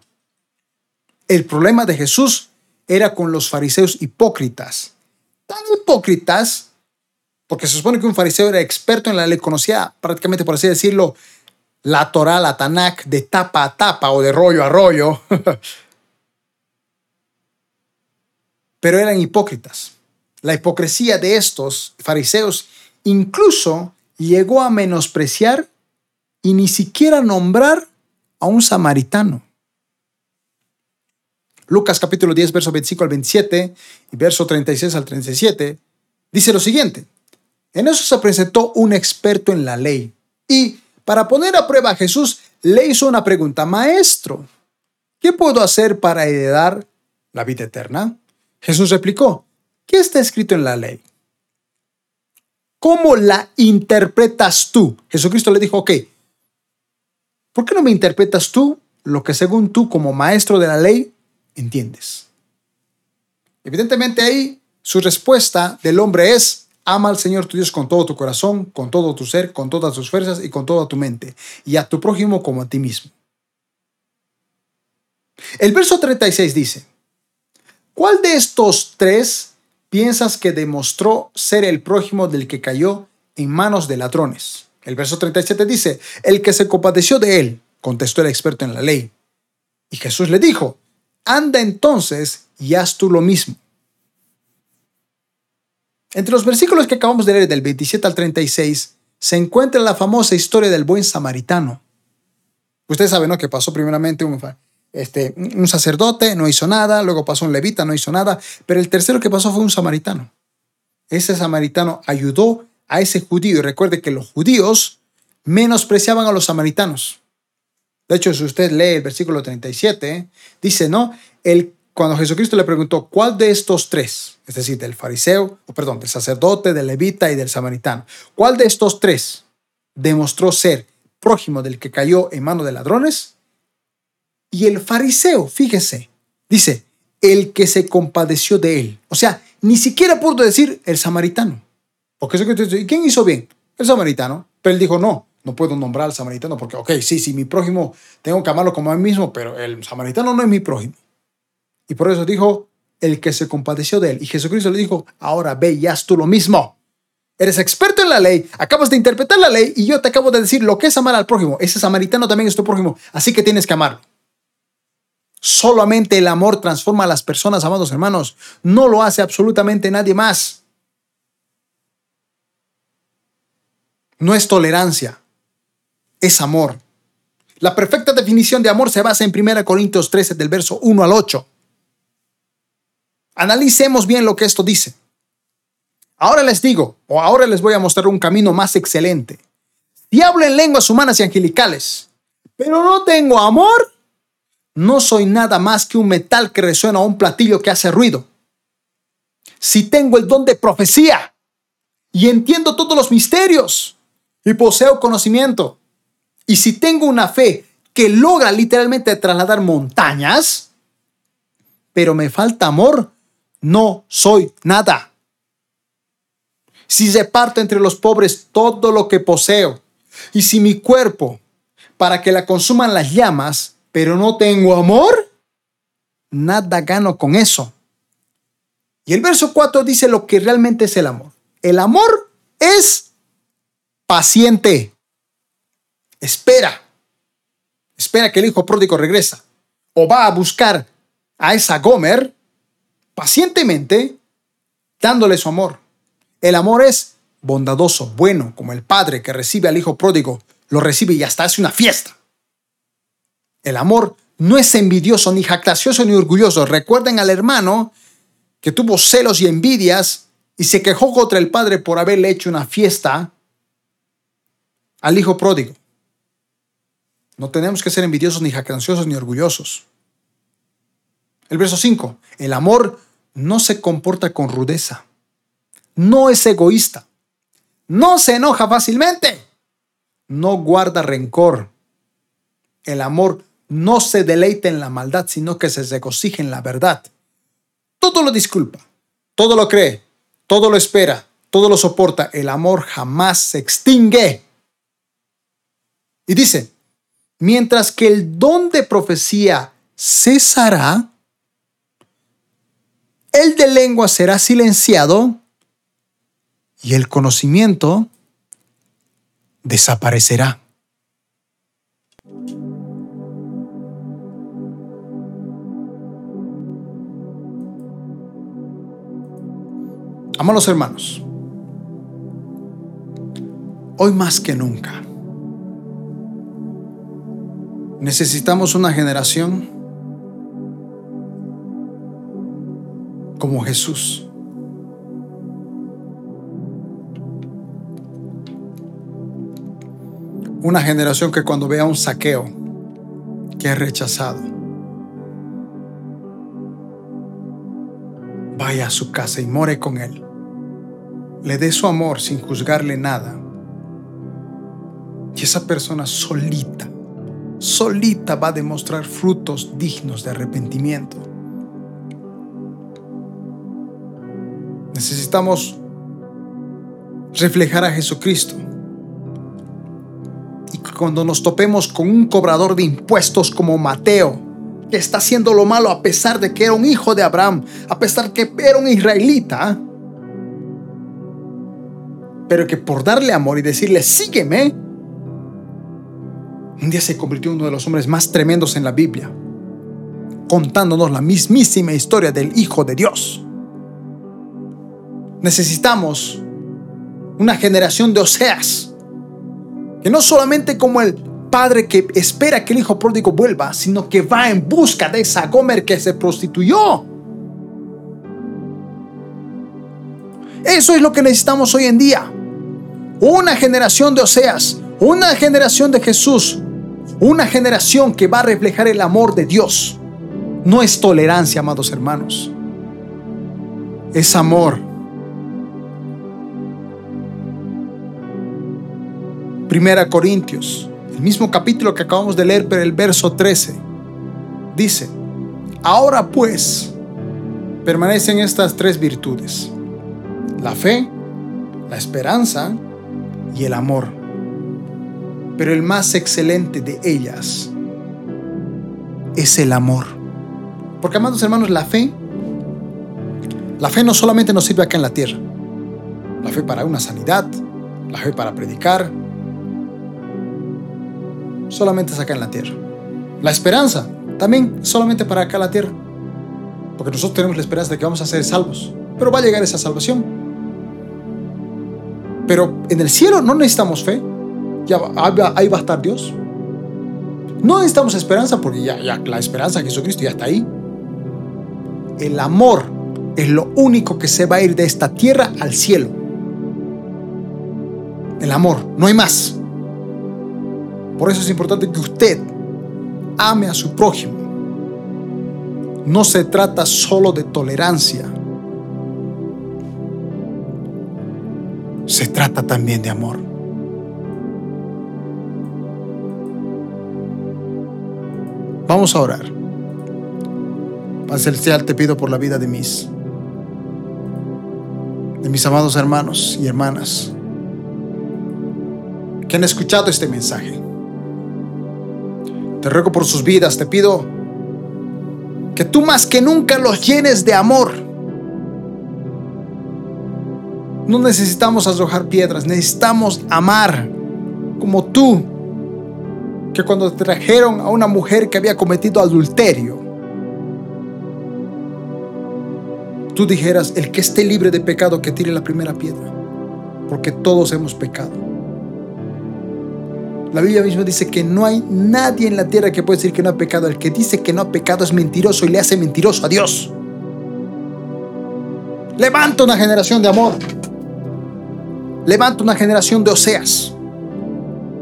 Speaker 1: El problema de Jesús era con los fariseos hipócritas. Tan hipócritas, porque se supone que un fariseo era experto en la ley, conocía prácticamente, por así decirlo, la Torah, la Tanakh, de tapa a tapa o de rollo a rollo. Pero eran hipócritas. La hipocresía de estos fariseos incluso llegó a menospreciar y ni siquiera nombrar a un samaritano. Lucas capítulo 10, verso 25 al 27 y verso 36 al 37 dice lo siguiente. En eso se presentó un experto en la ley y para poner a prueba a Jesús le hizo una pregunta, maestro, ¿qué puedo hacer para heredar la vida eterna? Jesús replicó, ¿qué está escrito en la ley? ¿Cómo la interpretas tú? Jesucristo le dijo, ok, ¿por qué no me interpretas tú lo que según tú como maestro de la ley entiendes? Evidentemente ahí su respuesta del hombre es, ama al Señor tu Dios con todo tu corazón, con todo tu ser, con todas tus fuerzas y con toda tu mente, y a tu prójimo como a ti mismo. El verso 36 dice, ¿cuál de estos tres piensas que demostró ser el prójimo del que cayó en manos de ladrones. El verso 37 dice, el que se compadeció de él, contestó el experto en la ley. Y Jesús le dijo, anda entonces y haz tú lo mismo. Entre los versículos que acabamos de leer del 27 al 36 se encuentra la famosa historia del buen samaritano. Usted sabe, ¿no? Que pasó primeramente un, este, un sacerdote no hizo nada, luego pasó un levita, no hizo nada, pero el tercero que pasó fue un samaritano. Ese samaritano ayudó a ese judío y recuerde que los judíos menospreciaban a los samaritanos. De hecho, si usted lee el versículo 37, dice, ¿no? El, cuando Jesucristo le preguntó, ¿cuál de estos tres, es decir, del fariseo, o perdón, del sacerdote, del levita y del samaritano, cuál de estos tres demostró ser prójimo del que cayó en manos de ladrones? Y el fariseo, fíjese, dice, el que se compadeció de él. O sea, ni siquiera pudo decir el samaritano. Porque eso que ¿y quién hizo bien? El samaritano. Pero él dijo, no, no puedo nombrar al samaritano porque, ok, sí, sí, mi prójimo tengo que amarlo como a mí mismo, pero el samaritano no es mi prójimo. Y por eso dijo, el que se compadeció de él. Y Jesucristo le dijo, ahora ve y haz tú lo mismo. Eres experto en la ley, acabas de interpretar la ley y yo te acabo de decir lo que es amar al prójimo. Ese samaritano también es tu prójimo, así que tienes que amarlo. Solamente el amor transforma a las personas, amados hermanos. No lo hace absolutamente nadie más. No es tolerancia, es amor. La perfecta definición de amor se basa en 1 Corintios 13 del verso 1 al 8. Analicemos bien lo que esto dice. Ahora les digo, o ahora les voy a mostrar un camino más excelente. Y hablo en lenguas humanas y angelicales, pero no tengo amor, no soy nada más que un metal que resuena a un platillo que hace ruido. Si tengo el don de profecía y entiendo todos los misterios y poseo conocimiento, y si tengo una fe que logra literalmente trasladar montañas, pero me falta amor, no soy nada. Si reparto entre los pobres todo lo que poseo, y si mi cuerpo, para que la consuman las llamas, pero no tengo amor, nada gano con eso. Y el verso 4 dice lo que realmente es el amor. El amor es paciente. Espera. Espera que el hijo pródigo regresa. O va a buscar a esa Gomer pacientemente dándole su amor. El amor es bondadoso, bueno, como el padre que recibe al hijo pródigo, lo recibe y hasta hace una fiesta. El amor no es envidioso, ni jactacioso, ni orgulloso. Recuerden al hermano que tuvo celos y envidias y se quejó contra el padre por haberle hecho una fiesta al hijo pródigo. No tenemos que ser envidiosos, ni jactanciosos, ni orgullosos. El verso 5. El amor no se comporta con rudeza. No es egoísta. No se enoja fácilmente. No guarda rencor. El amor no se deleita en la maldad, sino que se regocija en la verdad. Todo lo disculpa, todo lo cree, todo lo espera, todo lo soporta. El amor jamás se extingue. Y dice, mientras que el don de profecía cesará, el de lengua será silenciado y el conocimiento desaparecerá. Amados hermanos, hoy más que nunca necesitamos una generación como Jesús. Una generación que cuando vea un saqueo que es rechazado, vaya a su casa y more con él. Le dé su amor sin juzgarle nada. Y esa persona solita, solita va a demostrar frutos dignos de arrepentimiento. Necesitamos reflejar a Jesucristo. Y cuando nos topemos con un cobrador de impuestos como Mateo, que está haciendo lo malo a pesar de que era un hijo de Abraham, a pesar de que era un israelita, pero que por darle amor y decirle, sígueme, un día se convirtió en uno de los hombres más tremendos en la Biblia, contándonos la mismísima historia del Hijo de Dios. Necesitamos una generación de Oseas, que no solamente como el padre que espera que el hijo pródigo vuelva, sino que va en busca de esa Gomer que se prostituyó. Eso es lo que necesitamos hoy en día. Una generación de Oseas, una generación de Jesús, una generación que va a reflejar el amor de Dios. No es tolerancia, amados hermanos. Es amor. Primera Corintios, el mismo capítulo que acabamos de leer, pero el verso 13, dice, ahora pues permanecen estas tres virtudes, la fe, la esperanza y el amor. Pero el más excelente de ellas es el amor. Porque, amados hermanos, la fe, la fe no solamente nos sirve acá en la tierra, la fe para una sanidad, la fe para predicar, solamente es acá en la tierra. La esperanza también solamente para acá en la tierra. Porque nosotros tenemos la esperanza de que vamos a ser salvos. Pero va a llegar esa salvación. Pero en el cielo no necesitamos fe. Ya, ahí va a estar Dios. No necesitamos esperanza porque ya, la esperanza de Jesucristo ya está ahí. El amor es lo único que se va a ir de esta tierra al cielo. El amor, no hay más. Por eso es importante que usted ame a su prójimo. No se trata solo de tolerancia. Se trata también de amor. Vamos a orar. Padre Celestial, te pido por la vida de mis, de mis amados hermanos y hermanas que han escuchado este mensaje. Te ruego por sus vidas, te pido que tú más que nunca los llenes de amor. No necesitamos arrojar piedras, necesitamos amar como tú, que cuando trajeron a una mujer que había cometido adulterio, tú dijeras, el que esté libre de pecado, que tire la primera piedra. porque todos hemos pecado. La Biblia misma dice que no hay nadie en la tierra que puede decir que no ha pecado. El que dice que no ha pecado es mentiroso y le hace mentiroso a Dios. Levanta una generación de amor. Levanta una generación de Oseas.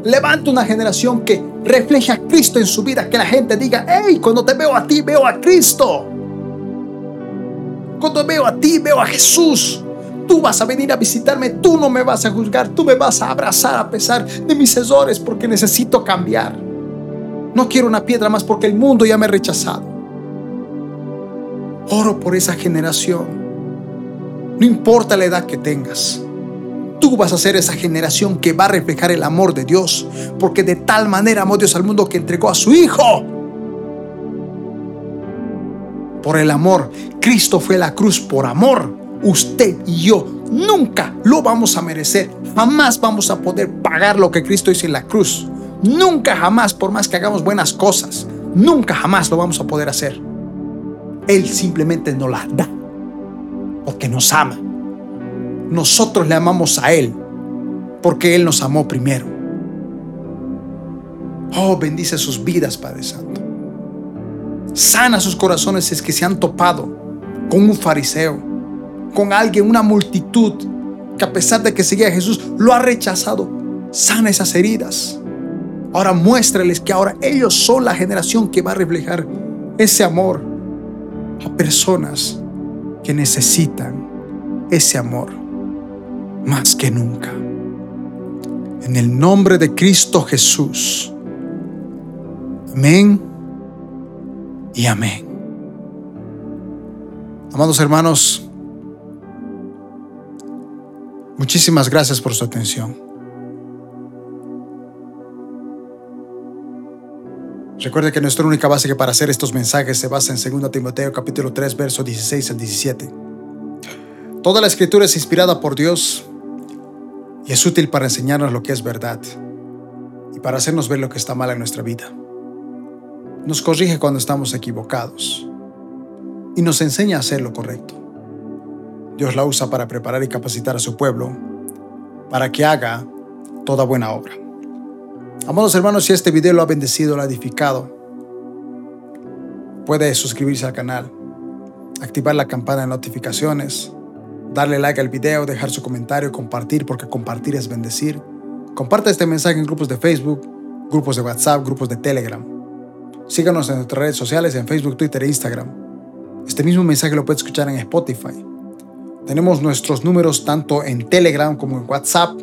Speaker 1: Levanta una generación que refleje a Cristo en su vida. Que la gente diga, hey, cuando te veo a ti, veo a Cristo. Cuando veo a ti, veo a Jesús. Tú vas a venir a visitarme, tú no me vas a juzgar, tú me vas a abrazar a pesar de mis errores porque necesito cambiar. No quiero una piedra más porque el mundo ya me ha rechazado. Oro por esa generación. No importa la edad que tengas. Tú vas a ser esa generación que va a reflejar el amor de Dios. Porque de tal manera amó Dios al mundo que entregó a su Hijo por el amor. Cristo fue a la cruz por amor. Usted y yo nunca lo vamos a merecer. Jamás vamos a poder pagar lo que Cristo hizo en la cruz. Nunca jamás, por más que hagamos buenas cosas, nunca jamás lo vamos a poder hacer. Él simplemente nos la da porque nos ama. Nosotros le amamos a Él porque Él nos amó primero. Oh, bendice sus vidas, Padre Santo. Sana sus corazones si es que se han topado con un fariseo, con alguien, una multitud que a pesar de que seguía a Jesús, lo ha rechazado. Sana esas heridas. Ahora muéstrales que ahora ellos son la generación que va a reflejar ese amor a personas que necesitan ese amor más que nunca. En el nombre de Cristo Jesús. Amén y amén. Amados hermanos, muchísimas gracias por su atención. Recuerde que nuestra única base que para hacer estos mensajes se basa en 2 Timoteo capítulo 3 verso 16 al 17. Toda la escritura es inspirada por Dios y es útil para enseñarnos lo que es verdad y para hacernos ver lo que está mal en nuestra vida nos corrige cuando estamos equivocados y nos enseña a hacer lo correcto. Dios la usa para preparar y capacitar a su pueblo para que haga toda buena obra. Amados hermanos, si este video lo ha bendecido, lo ha edificado, puede suscribirse al canal, activar la campana de notificaciones, darle like al video, dejar su comentario, compartir, porque compartir es bendecir. Comparte este mensaje en grupos de Facebook, grupos de WhatsApp, grupos de Telegram. Síganos en nuestras redes sociales en Facebook, Twitter e Instagram. Este mismo mensaje lo puede escuchar en Spotify. Tenemos nuestros números tanto en Telegram como en WhatsApp.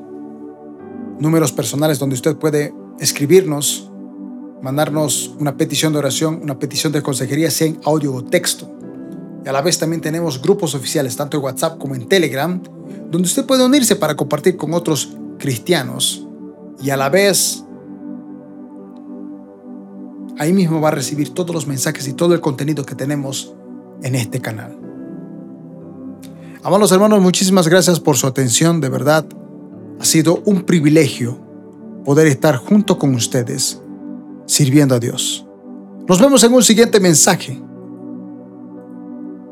Speaker 1: Números personales donde usted puede escribirnos, mandarnos una petición de oración, una petición de consejería, sea en audio o texto. A la vez también tenemos grupos oficiales, tanto en WhatsApp como en Telegram, donde usted puede unirse para compartir con otros cristianos y a la vez ahí mismo va a recibir todos los mensajes y todo el contenido que tenemos en este canal. Amados hermanos, muchísimas gracias por su atención, de verdad. Ha sido un privilegio poder estar junto con ustedes sirviendo a Dios. Nos vemos en un siguiente mensaje.